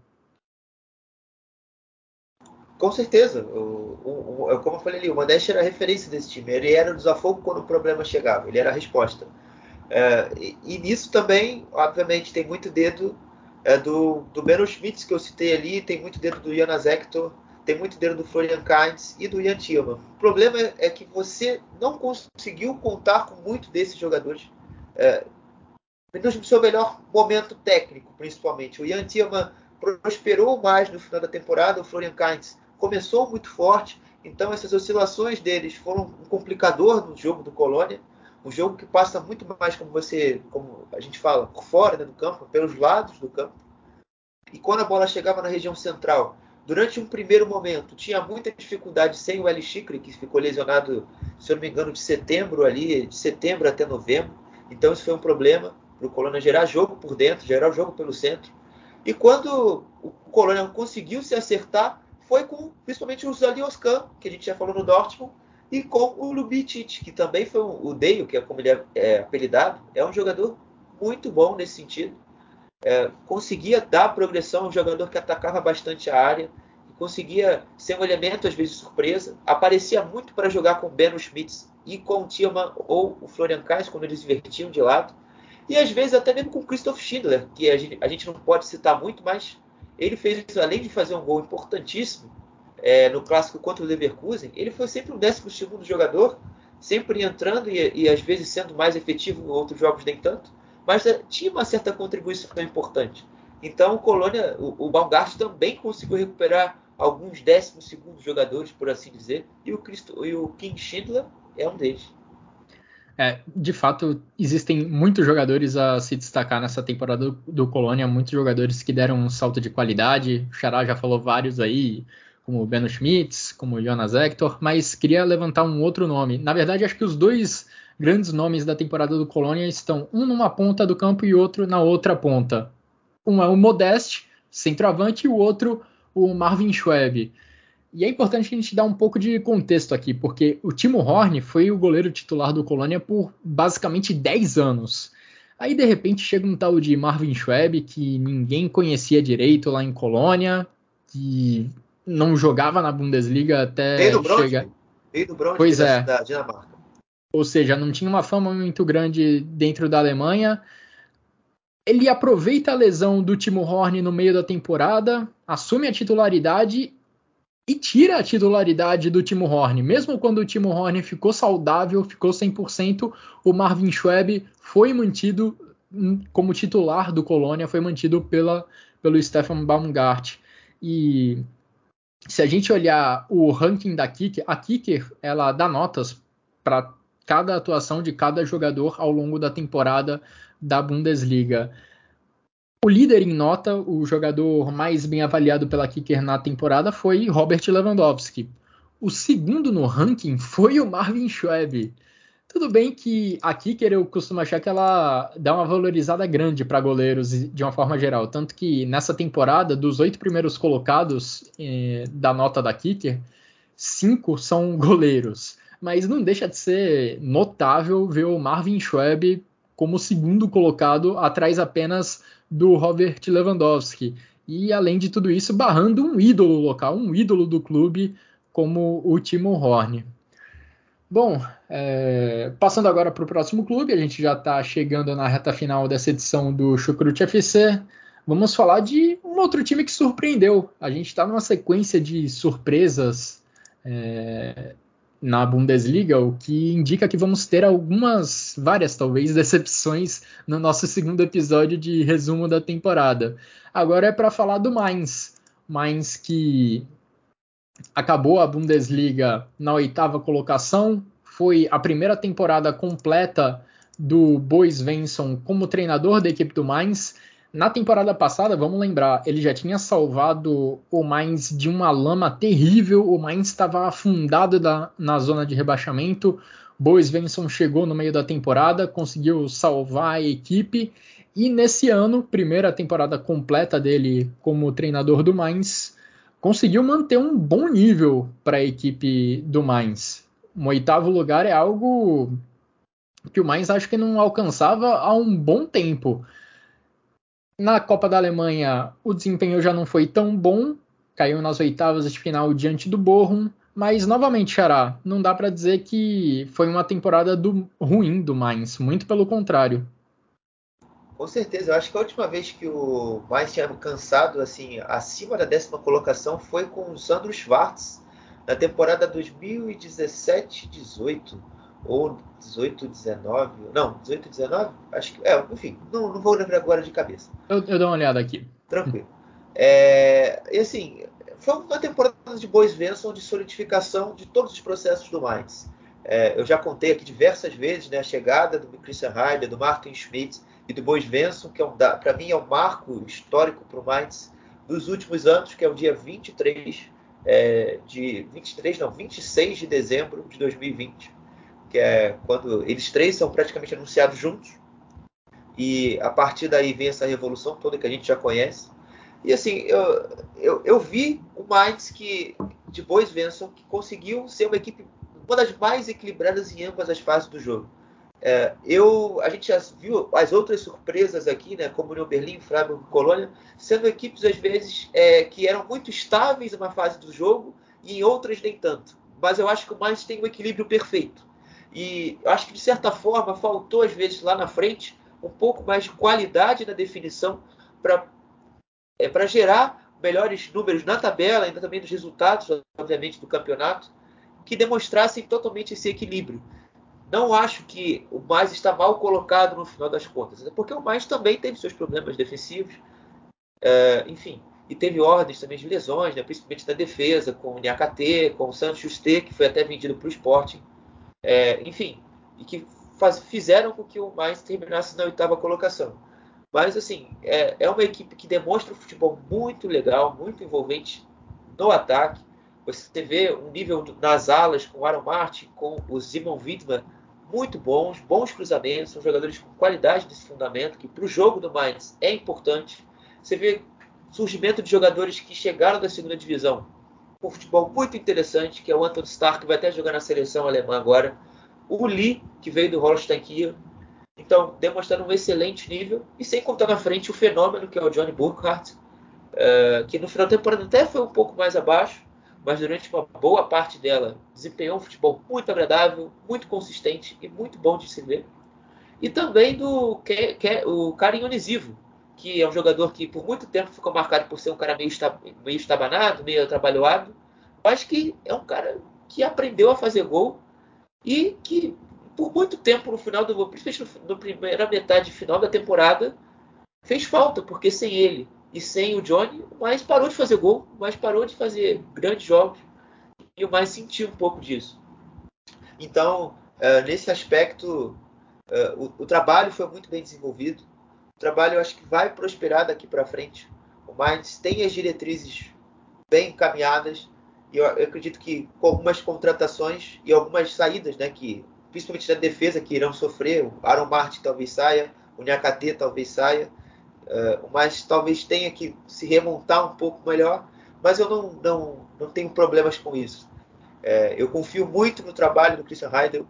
Com certeza. O, o, o, é como eu falei ali, o Modeste era a referência desse time. Ele era o desafogo quando o problema chegava. Ele era a resposta. É, e, e, nisso também, obviamente, tem muito dedo é, do, do Benno Schmitz, que eu citei ali, tem muito dedo do Jonas Hector, tem muito dedo do Florian Kainz e do Ian. O problema é, é que você não conseguiu contar com muito desses jogadores. É, no seu melhor momento técnico, principalmente. O Ian prosperou mais no final da temporada, o Florian Kainz começou muito forte, então essas oscilações deles foram um complicador no jogo do Colônia, um jogo que passa muito mais como você, como a gente fala, por fora né, do campo, pelos lados do campo. E quando a bola chegava na região central, durante um primeiro momento, tinha muita dificuldade sem o Eli Chikri, que ficou lesionado, se eu não me engano, de setembro ali, de setembro até novembro. Então isso foi um problema para o Colônia gerar jogo por dentro, gerar jogo pelo centro. E quando o Colônia conseguiu se acertar, foi com principalmente o Zalioscan, que a gente já falou no Dortmund, e com o Lubicic, que também foi um, o Deio, que é como ele é, é, apelidado, é um jogador muito bom nesse sentido. É, conseguia dar progressão, um jogador que atacava bastante a área, conseguia ser um elemento às vezes surpresa, aparecia muito para jogar com Beno Schmitz e com o Tillman ou o Florian Kainz quando eles invertiam de lado, e às vezes até mesmo com Christoph Schindler, que a gente, a gente não pode citar muito, mas ele fez além de fazer um gol importantíssimo é, no clássico contra o Leverkusen, ele foi sempre o 12 segundo jogador, sempre entrando e, e, às vezes sendo mais efetivo em outros jogos nem tanto, mas é, tinha uma certa contribuição importante. Então o Colônia, o, o Baumgart também conseguiu recuperar alguns décimos segundos jogadores, por assim dizer, e o, Christo, e o King Schindler é um deles. É, de fato, existem muitos jogadores a se destacar nessa temporada do, do Colônia, muitos jogadores que deram um salto de qualidade. O Xará já falou vários aí, como Beno Schmitz, como Jonas Hector, mas queria levantar um outro nome. Na verdade, acho que os dois grandes nomes da temporada do Colônia estão um numa ponta do campo e outro na outra ponta. Um é o Modeste, centroavante, e o outro o Marvin Schweb. E é importante a gente dar um pouco de contexto aqui, porque o Timo Horn foi o goleiro titular do Colônia por basicamente 10 anos. Aí de repente chega um tal de Marvin Schweb que ninguém conhecia direito lá em Colônia, que não jogava na Bundesliga até chegar. Veio do Bronx, pois é. da Dinamarca. Ou seja, não tinha uma fama muito grande dentro da Alemanha. Ele aproveita a lesão do Timo Horn no meio da temporada, assume a titularidade e tira a titularidade do Timo Horn. Mesmo quando o Timo Horn ficou saudável, ficou 100%, o Marvin Schweb foi mantido como titular do Colônia, foi mantido pela, pelo Stefan Baumgart. E se a gente olhar o ranking da Kicker, a Kicker ela dá notas para cada atuação de cada jogador ao longo da temporada da Bundesliga. O líder em nota, o jogador mais bem avaliado pela Kicker na temporada foi Robert Lewandowski. O segundo no ranking foi o Marvin Schweb. Tudo bem que a Kicker eu costumo achar que ela dá uma valorizada grande para goleiros de uma forma geral. Tanto que nessa temporada, dos oito primeiros colocados eh, da nota da Kicker, cinco são *laughs* goleiros. Mas não deixa de ser notável ver o Marvin Schweb como segundo colocado, atrás apenas do Robert Lewandowski. E além de tudo isso, barrando um ídolo local, um ídolo do clube como o Timo Horn. Bom, é, passando agora para o próximo clube, a gente já está chegando na reta final dessa edição do Chucrute FC. Vamos falar de um outro time que surpreendeu. A gente está numa sequência de surpresas é, na Bundesliga, o que indica que vamos ter algumas, várias talvez, decepções no nosso segundo episódio de resumo da temporada. Agora é para falar do Mainz. Mainz que acabou a Bundesliga na oitava colocação. Foi a primeira temporada completa do Bois Svensson como treinador da equipe do Mainz. Na temporada passada, vamos lembrar, ele já tinha salvado o Mainz de uma lama terrível. O Mainz estava afundado da, na zona de rebaixamento. Bois Svensson chegou no meio da temporada, conseguiu salvar a equipe. E nesse ano, primeira temporada completa dele como treinador do Mainz, conseguiu manter um bom nível para a equipe do Mainz. Um oitavo lugar é algo que o Mainz acho que não alcançava há um bom tempo. Na Copa da Alemanha, o desempenho já não foi tão bom, caiu nas oitavas de final diante do Bochum, mas novamente, Xará, não dá para dizer que foi uma temporada do, ruim do Mainz, muito pelo contrário. Com certeza, eu acho que a última vez que o Mainz tinha cansado assim acima da décima colocação foi com o Sandro Schwartz na temporada 2017-18 ou 18-19, não, 18-19, acho que é, enfim, não, não vou lembrar agora de cabeça. Eu, eu dou uma olhada aqui. Tranquilo. É, e assim, foi uma temporada de boas Svensson de solidificação de todos os processos do Mainz. É, eu já contei aqui diversas vezes né, a chegada do Christian Heider, do Martin Schmidt e do Bois Svensson, que é um, para mim é um marco histórico para o Mainz dos últimos anos, que é o dia 23 é, de 23 não, 26 de dezembro de 2020, que é quando eles três são praticamente anunciados juntos. E a partir daí vem essa revolução toda que a gente já conhece. E assim, eu, eu, eu vi o Mainz que, de Bois Svensson que conseguiu ser uma equipe uma das mais equilibradas em ambas as fases do jogo. É, eu, a gente já viu as outras surpresas aqui, né, como União Berlim, Freiburg e Colônia, sendo equipes às vezes é, que eram muito estáveis em uma fase do jogo e em outras nem tanto. Mas eu acho que o Mainz tem um equilíbrio perfeito. E eu acho que de certa forma faltou às vezes lá na frente um pouco mais de qualidade na definição para é, para gerar melhores números na tabela, ainda também dos resultados, obviamente, do campeonato, que demonstrassem totalmente esse equilíbrio não acho que o mais está mal colocado no final das contas, porque o mais também teve seus problemas defensivos, é, enfim, e teve ordens também de lesões, né, principalmente da defesa, com o Niakate, com o Santos Juste, que foi até vendido para o Sporting, é, enfim, e que faz, fizeram com que o mais terminasse na oitava colocação. Mas, assim, é, é uma equipe que demonstra um futebol muito legal, muito envolvente no ataque. Você vê um nível nas alas com o Aaron Martin, com o Simon Wittmann, muito bons, bons cruzamentos, são jogadores com qualidade desse fundamento, que para o jogo do Mainz é importante. Você vê surgimento de jogadores que chegaram da segunda divisão com futebol muito interessante, que é o Anton Stark, que vai até jogar na seleção alemã agora. O Lee, que veio do Holstein Kiel. Então, demonstrando um excelente nível. E sem contar na frente o fenômeno que é o Johnny Burkhardt, uh, que no final da temporada até foi um pouco mais abaixo, mas durante uma boa parte dela desempenhou um futebol muito agradável, muito consistente e muito bom de se ver. E também do que, que, o Karim Onisivo, que é um jogador que por muito tempo ficou marcado por ser um cara meio, meio estabanado, meio trabalhado, mas que é um cara que aprendeu a fazer gol e que por muito tempo no final do principalmente na primeira metade final da temporada fez falta, porque sem ele e sem o Johnny, o mais parou de fazer gol, o mais parou de fazer grandes jogos e o mais sentiu um pouco disso. Então, uh, nesse aspecto, uh, o, o, trabalho foi muito bem desenvolvido. O trabalho eu acho que vai prosperar daqui para frente. O Mainz tem as diretrizes bem encaminhadas e eu, eu, acredito que com algumas contratações e algumas saídas, né, que principalmente na defesa que irão sofrer, o Aaron Martin talvez saia, o Nyakate talvez saia, Uh, mas talvez tenha que se remontar um pouco melhor, mas eu não, não, não tenho problemas com isso. É, eu confio muito no trabalho do Christian Heidel,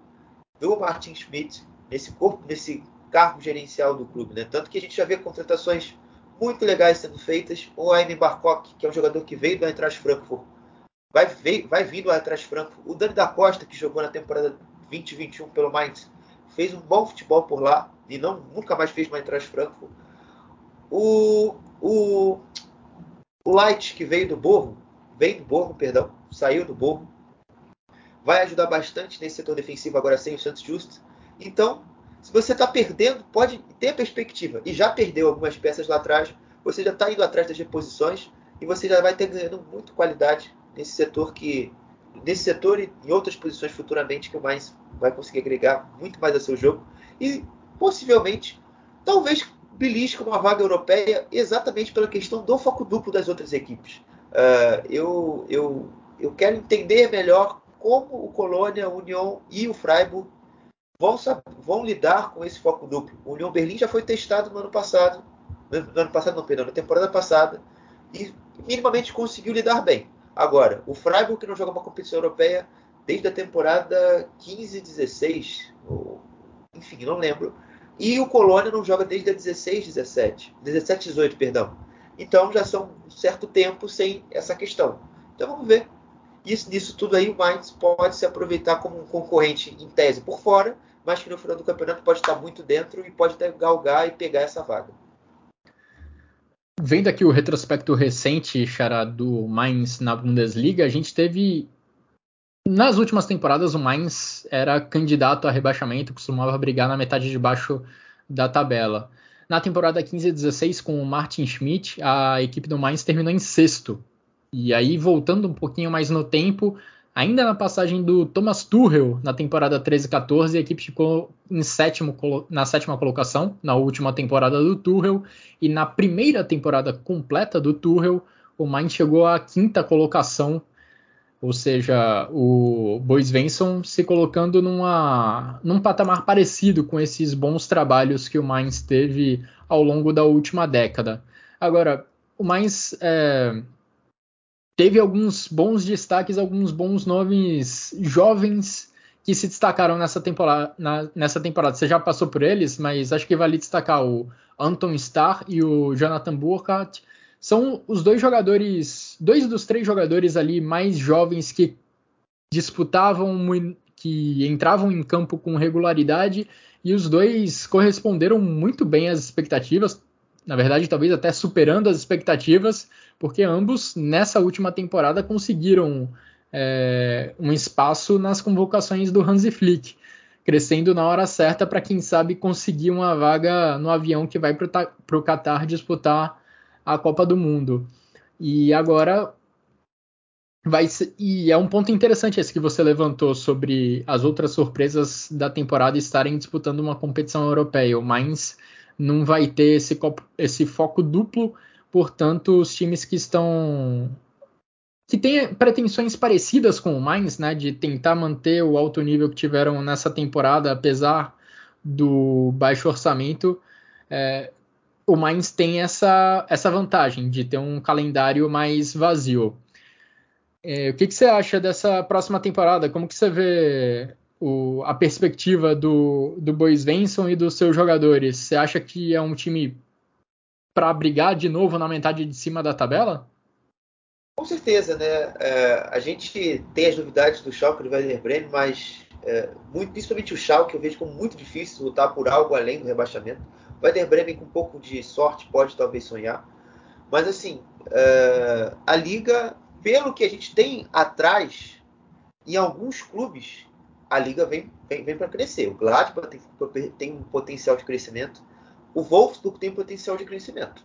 do Martin Schmidt, nesse corpo, nesse cargo gerencial do clube. Né? Tanto que a gente já vê contratações muito legais sendo feitas. O Aime Barkok, que é um jogador que veio do Eintracht Frankfurt, vai, vai, vai vir do Eintracht Frankfurt. O Dani da Costa, que jogou na temporada 2021 pelo Mainz, fez um bom futebol por lá e não, nunca mais fez mais Eintracht Frankfurt. O, o, o Light, que veio do Borro, veio do Borro, perdão, saiu do Borro, vai ajudar bastante nesse setor defensivo agora sem o Santos Justo. Então, se você está perdendo, pode ter perspectiva. E já perdeu algumas peças lá atrás, você já está indo atrás das reposições e você já vai ter ganhando muito qualidade nesse setor que nesse setor e em outras posições futuramente que o Mainz vai conseguir agregar muito mais a seu jogo e possivelmente talvez belisca uma vaga europeia exatamente pela questão do foco duplo das outras equipes. Uh, eu, eu, eu quero entender melhor como o Colônia, a União e o Freiburg vão, vão lidar com esse foco duplo. O União Berlim já foi testado no ano passado, no ano passado não, perdão, na temporada passada, e minimamente conseguiu lidar bem. Agora, o Freiburg que não joga uma competição europeia desde a temporada 15, 16, ou, enfim, não lembro, e o Colônia não joga desde a 16, 17, 17, 18, perdão. Então já são um certo tempo sem essa questão. Então vamos ver. Isso, nisso tudo aí o Mainz pode se aproveitar como um concorrente em tese por fora, mas que no final do campeonato pode estar muito dentro e pode até galgar e pegar essa vaga. Vendo aqui o retrospecto recente, Xará, do Mainz na Bundesliga, a gente teve. Nas últimas temporadas, o Mainz era candidato a rebaixamento, costumava brigar na metade de baixo da tabela. Na temporada 15 e 16, com o Martin Schmidt, a equipe do Mainz terminou em sexto. E aí, voltando um pouquinho mais no tempo, Ainda na passagem do Thomas Tuchel na temporada 13 e 14, a equipe ficou em sétimo, na sétima colocação na última temporada do Tuchel e na primeira temporada completa do Tuchel, o Mainz chegou à quinta colocação, ou seja, o Bois Venson se colocando numa, num patamar parecido com esses bons trabalhos que o Mainz teve ao longo da última década. Agora, o Mainz é, teve alguns bons destaques, alguns bons nomes jovens que se destacaram nessa temporada, na, nessa temporada. Você já passou por eles, mas acho que vale destacar o Anton Starr e o Jonathan Burkhardt. São os dois jogadores, dois dos três jogadores ali mais jovens que disputavam, que entravam em campo com regularidade e os dois corresponderam muito bem às expectativas. Na verdade, talvez até superando as expectativas porque ambos nessa última temporada conseguiram é, um espaço nas convocações do Hansi Flick, crescendo na hora certa para quem sabe conseguir uma vaga no avião que vai para o Qatar disputar a Copa do Mundo. E agora vai ser, e é um ponto interessante esse que você levantou sobre as outras surpresas da temporada estarem disputando uma competição europeia. O Mainz não vai ter esse, esse foco duplo Portanto, os times que estão que têm pretensões parecidas com o Mainz, né, de tentar manter o alto nível que tiveram nessa temporada, apesar do baixo orçamento, é, o Mainz tem essa, essa vantagem de ter um calendário mais vazio. É, o que, que, você acha dessa próxima temporada? Como que você vê o, a perspectiva do, do Bois Venson e dos seus jogadores? Você acha que é um time para brigar de novo na metade de cima da tabela? Com certeza, né? É, a gente tem as novidades do Schalke do Werder Bremen, mas é, muito, principalmente o Schalke eu vejo como muito difícil lutar por algo além do rebaixamento. O Werder Bremen com um pouco de sorte pode talvez sonhar, mas assim é, a liga, pelo que a gente tem atrás, em alguns clubes a liga vem, vem, vem para crescer. O Gladbach tem, tem um potencial de crescimento o Wolfsburg tem potencial de crescimento.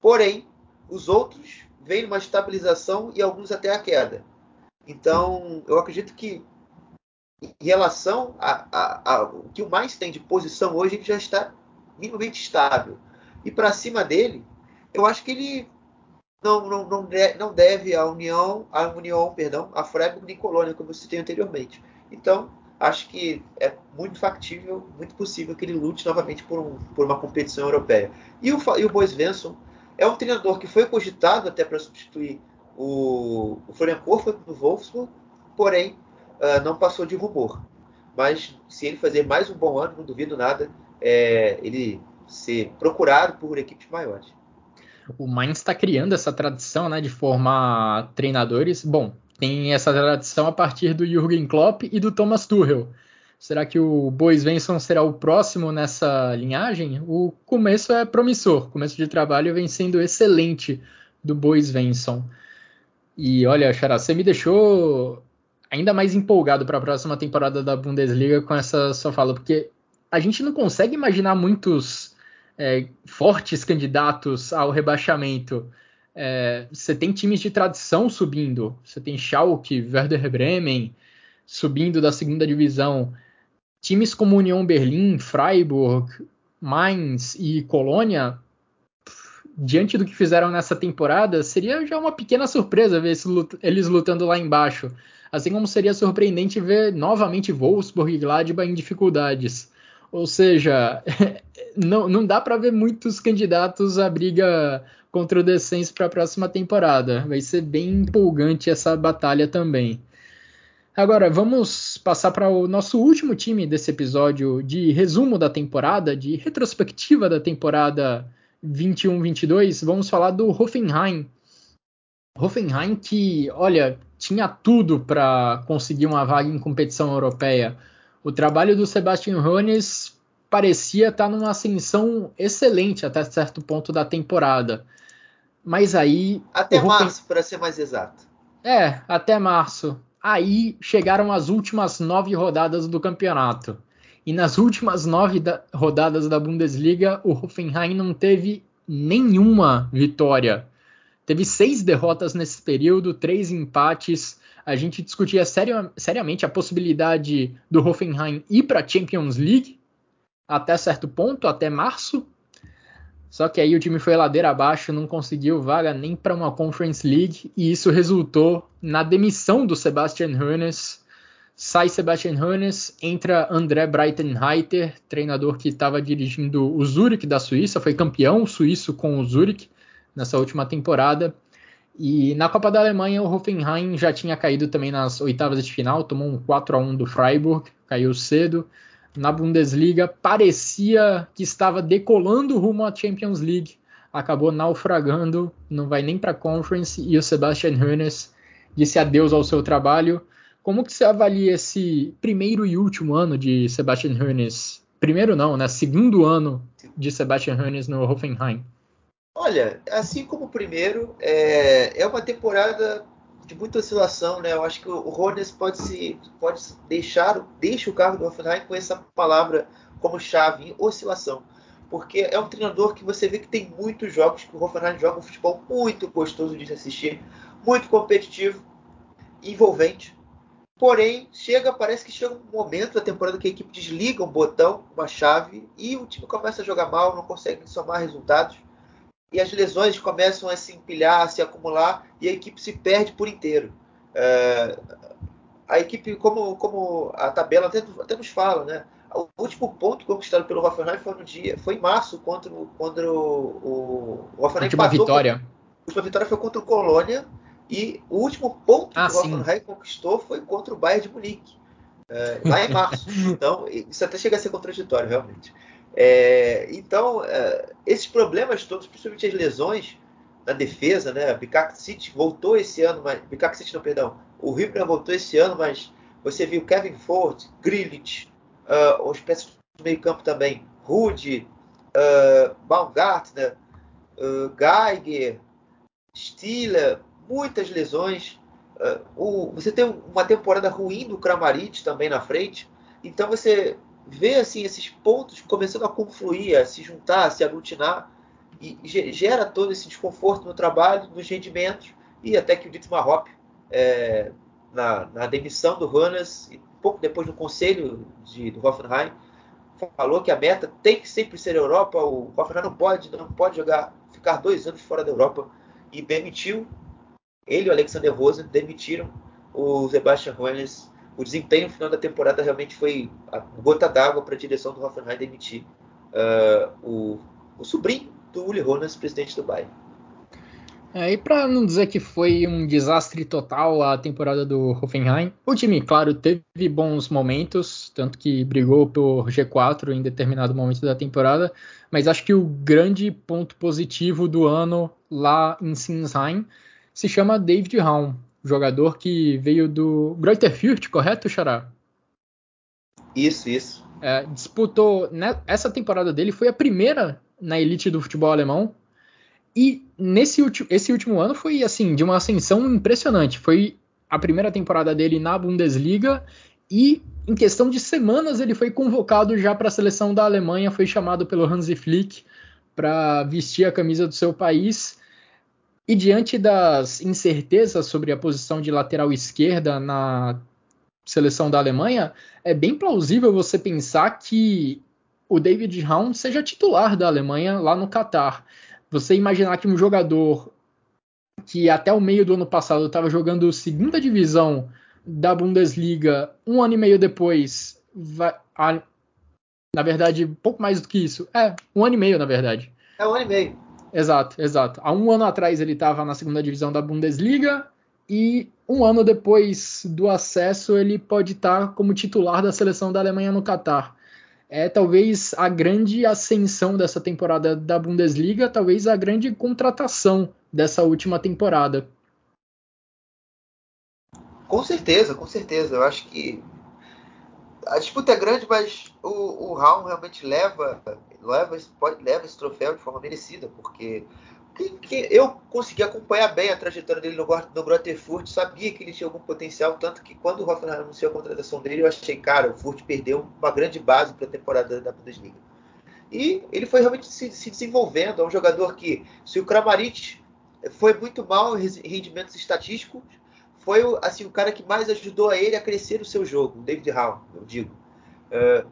Porém, os outros vêm numa estabilização e alguns até a queda. Então, eu acredito que em relação ao que o mais tem de posição hoje, ele já está minimamente estável. E para cima dele, eu acho que ele não, não, não, não deve a União, a União, perdão, a Freiburg nem Colônia, como eu citei anteriormente. Então, acho que é muito factível, muito possível que ele lute novamente por, um, por uma competição europeia. E o, e o Bois Venson é um treinador que foi cogitado até para substituir o, o Florian no Wolfsburg, porém uh, não passou de rumor. Mas se ele fazer mais um bom ano, não duvido nada, é, ele ser procurado por equipes maiores. O Mainz está criando essa tradição né, de formar treinadores. Bom, tem essa tradição a partir do Jürgen Klopp e do Thomas Tuchel. Será que o Bois Venson será o próximo nessa linhagem? O começo é promissor, o começo de trabalho vem sendo excelente do Bois Venson. E olha, Xará, você me deixou ainda mais empolgado para a próxima temporada da Bundesliga com essa sua fala, porque a gente não consegue imaginar muitos é, fortes candidatos ao rebaixamento É, você tem times de tradição subindo, você tem Schalke, Werder Bremen subindo da segunda divisão. Times como União Berlim, Freiburg, Mainz e Colônia, diante do que fizeram nessa temporada, seria já uma pequena surpresa ver eles lutando lá embaixo. Assim como seria surpreendente ver novamente Wolfsburg e Gladbach em dificuldades. Ou seja, *laughs* não, não dá para ver muitos candidatos à briga contra o descenso para a próxima temporada. Vai ser bem empolgante essa batalha também. Agora, vamos passar para o nosso último time desse episódio de resumo da temporada, de retrospectiva da temporada 21-22. Vamos falar do Hoffenheim. Hoffenheim que, olha, tinha tudo para conseguir uma vaga em competição europeia. O trabalho do Sebastian Hoeneß parecia estar tá numa ascensão excelente até certo ponto da temporada. Mas aí. Até março, para ser mais exato. É, até março. Aí chegaram as últimas nove rodadas do campeonato. E nas últimas nove da rodadas da Bundesliga, o Hoffenheim não teve nenhuma vitória. Teve seis derrotas nesse período, três empates. A gente discutia seriamente a possibilidade do Hoffenheim ir para a Champions League até certo ponto, até março. Só que aí o time foi ladeira abaixo, não conseguiu vaga nem para uma Conference League e isso resultou na demissão do Sebastian Hoeneß. Sai Sebastian Hoeneß, entra André Breitenreiter, treinador que estava dirigindo o Zurich da Suíça, foi campeão suíço com o Zurich nessa última temporada. E na Copa da Alemanha, o Hoffenheim já tinha caído também nas oitavas de final, tomou um 4 a 1 do Freiburg, caiu cedo. Na Bundesliga, parecia que estava decolando rumo à Champions League, acabou naufragando, não vai nem para a Conference e o Sebastian Hoeneß disse adeus ao seu trabalho. Como que você avalia esse primeiro e último ano de Sebastian Hoeneß? Primeiro não, né? Segundo ano de Sebastian Hoeneß no Hoffenheim. Olha, assim como o primeiro, é, é uma temporada de muita oscilação, né? Eu acho que o Rones pode se pode deixar deixa o cargo do Hoffenheim com essa palavra como chave, oscilação, porque é um treinador que você vê que tem muitos jogos que o Hoffenheim joga um futebol muito gostoso de assistir, muito competitivo, envolvente. Porém, chega, parece que chega um momento da temporada que a equipe desliga um botão, uma chave, e o time começa a jogar mal, não consegue somar resultados e as lesões começam a se empilhar, a se acumular e a equipe se perde por inteiro. É, a equipe, como, como a tabela até, até, nos fala, né? O último ponto conquistado pelo Hoffenheim foi no dia, foi em março contra, contra o, o Hoffenheim. Última vitória. a última vitória foi contra o Colônia e o último ponto ah, que o Hoffenheim conquistou foi contra o Bayern de Munique, é, lá em março. *laughs* então isso até chega a ser contraditório, realmente. É, então, é, esses problemas todos, principalmente as lesões na defesa, né? Bikak City voltou esse ano, mas Bikak City não, perdão, o Ribner voltou esse ano, mas você viu Kevin Ford, Grilich, uh, os peças do meio campo também, Rude, uh, Baumgartner, uh, Geiger, Stiller, muitas lesões. Uh, o, você tem uma temporada ruim do Kramaric também na frente. Então você vê assim esses pontos começando a confluir, a se juntar, a se aglutinar e gera todo esse desconforto no trabalho, nos rendimentos e até que o Dietmar Hopp, é, na, na, demissão do Runners e pouco depois no conselho de, do Hoffenheim, falou que a meta tem que sempre ser a Europa, o Hoffenheim não pode, não pode jogar, ficar dois anos fora da Europa e demitiu ele e o Alexander Rosen demitiram o Sebastian Runners o desempenho final da temporada realmente foi a gota d'água para a direção do Hoffenheim demitir uh, o, o, sobrinho do Uli Hoeneß, presidente do Bayern. É, e para não dizer que foi um desastre total a temporada do Hoffenheim, o time, claro, teve bons momentos, tanto que brigou por G4 em determinado momento da temporada, mas acho que o grande ponto positivo do ano lá em Sinsheim se chama David Raum, jogador que veio do Greuther Fürth, correto, Xará? Isso, isso. É, disputou. Né, essa temporada dele foi a primeira na elite do futebol alemão. E nesse esse último ano foi assim de uma ascensão impressionante. Foi a primeira temporada dele na Bundesliga e em questão de semanas ele foi convocado já para a seleção da Alemanha, foi chamado pelo Hansi Flick para vestir a camisa do seu país E diante das incertezas sobre a posição de lateral esquerda na seleção da Alemanha, é bem plausível você pensar que o David Raum seja titular da Alemanha lá no Catar. Você imaginar que um jogador que até o meio do ano passado estava jogando segunda divisão da Bundesliga, um ano e meio depois, vai, a, na verdade, pouco mais do que isso. É, um ano e meio, na verdade. É um ano e meio. Exato, exato. Há um ano atrás ele estava na segunda divisão da Bundesliga e um ano depois do acesso ele pode estar tá como titular da seleção da Alemanha no Catar. É talvez a grande ascensão dessa temporada da Bundesliga, talvez a grande contratação dessa última temporada. Com certeza, com certeza. Eu acho que a disputa é grande, mas o, o Raul realmente leva, leva, pode, leva esse troféu de forma merecida, porque que, que eu consegui acompanhar bem a trajetória dele no, no Grotterfurt, sabia que ele tinha algum potencial, tanto que quando o Hoffenheim anunciou a contratação dele, eu achei, cara, o Furt perdeu uma grande base para a temporada da Bundesliga. E ele foi realmente se, se, desenvolvendo, é um jogador que, se o Kramaric foi muito mal em rendimentos estatísticos, foi assim o cara que mais ajudou a ele a crescer o seu jogo, o David Hall, eu digo. Uh,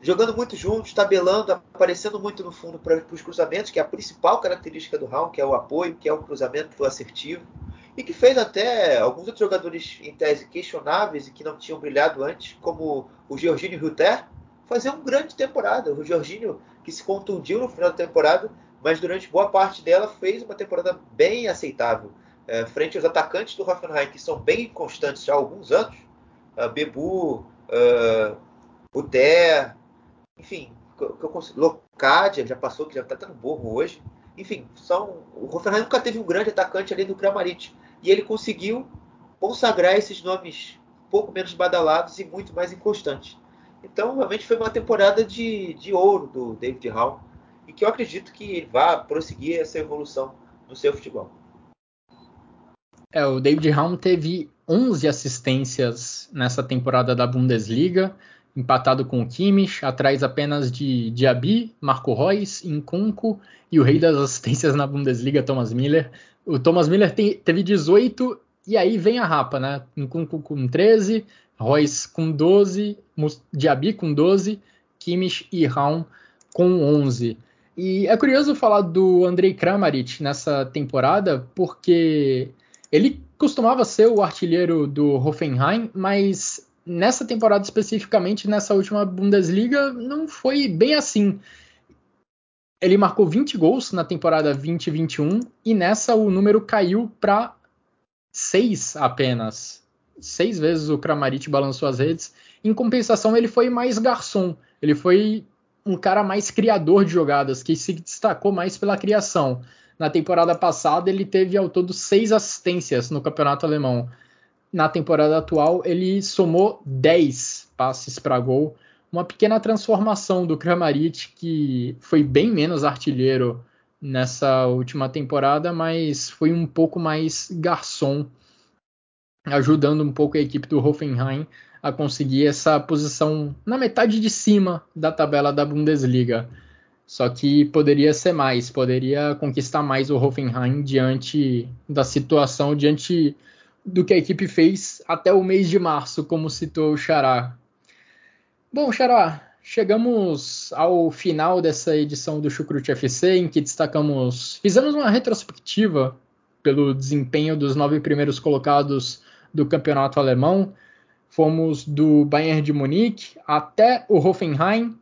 jogando muito juntos, tabelando, aparecendo muito no fundo para os cruzamentos, que é a principal característica do Raul, que é o apoio, que é o cruzamento assertivo, e que fez até alguns outros jogadores em tese questionáveis e que não tinham brilhado antes, como o Georginio Rutter, fazer uma grande temporada. O Georginio, que se contundiu no final da temporada, mas durante boa parte dela fez uma temporada bem aceitável. É, frente aos atacantes do Hoffenheim, que são bem constantes já há alguns anos, uh, Bebu, uh, enfim, que eu consigo, Locadia já passou, que já está no burro hoje. Enfim, são, o Hoffenheim nunca teve um grande atacante ali do Kramaric. E ele conseguiu consagrar esses nomes um pouco menos badalados e muito mais inconstantes. Então, realmente foi uma temporada de, de ouro do David Hall. E que eu acredito que ele vá prosseguir essa evolução no seu futebol. É, o David Raum teve 11 assistências nessa temporada da Bundesliga, empatado com o Kimmich, atrás apenas de Diaby, Marco Reus, Incunco e o rei das assistências na Bundesliga, Thomas Miller. O Thomas Miller teve 18 e aí vem a rapa, né? Incunco com 13, Reus com 12, Diaby com 12, Kimmich e Raum com 11. E é curioso falar do Andrei Kramaric nessa temporada, porque ele costumava ser o artilheiro do Hoffenheim, mas nessa temporada especificamente, nessa última Bundesliga, não foi bem assim. Ele marcou 20 gols na temporada 2021 e nessa o número caiu para 6 apenas. Seis vezes o Kramaric balançou as redes. Em compensação, ele foi mais garçom. Ele foi um cara mais criador de jogadas, que se destacou mais pela criação. Na temporada passada, ele teve ao todo seis assistências no campeonato alemão na temporada atual ele somou 10 passes para gol, uma pequena transformação do Kramaric, que foi bem menos artilheiro nessa última temporada, mas foi um pouco mais garçom, ajudando um pouco a equipe do Hoffenheim a conseguir essa posição na metade de cima da tabela da Bundesliga. Só que poderia ser mais, poderia conquistar mais o Hoffenheim diante da situação, diante do que a equipe fez até o mês de março, como citou o Xará. Bom, Xará, chegamos ao final dessa edição do Chucrute FC, em que destacamos, fizemos uma retrospectiva pelo desempenho dos nove primeiros colocados do campeonato alemão. Fomos do Bayern de Munique até o Hoffenheim.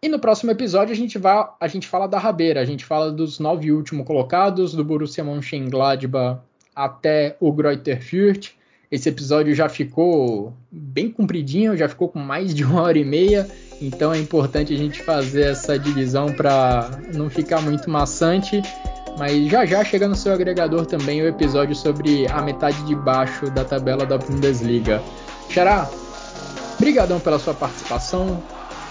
E no próximo episódio a gente, vai, a gente fala da rabeira, a gente fala dos nove últimos colocados, do Borussia Mönchengladbach até o Greuther Fürth. Esse episódio já ficou bem compridinho, já ficou com mais de uma hora e meia, então é importante a gente fazer essa divisão para não ficar muito maçante. Mas já já chega no seu agregador também o episódio sobre a metade de baixo da tabela da Bundesliga. Xará, brigadão pela sua participação,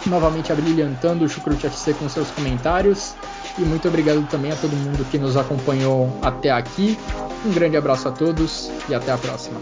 novamente abrilhantando o Chucrute FC com seus comentários. E muito obrigado também a todo mundo que nos acompanhou até aqui. Um grande abraço a todos e até a próxima.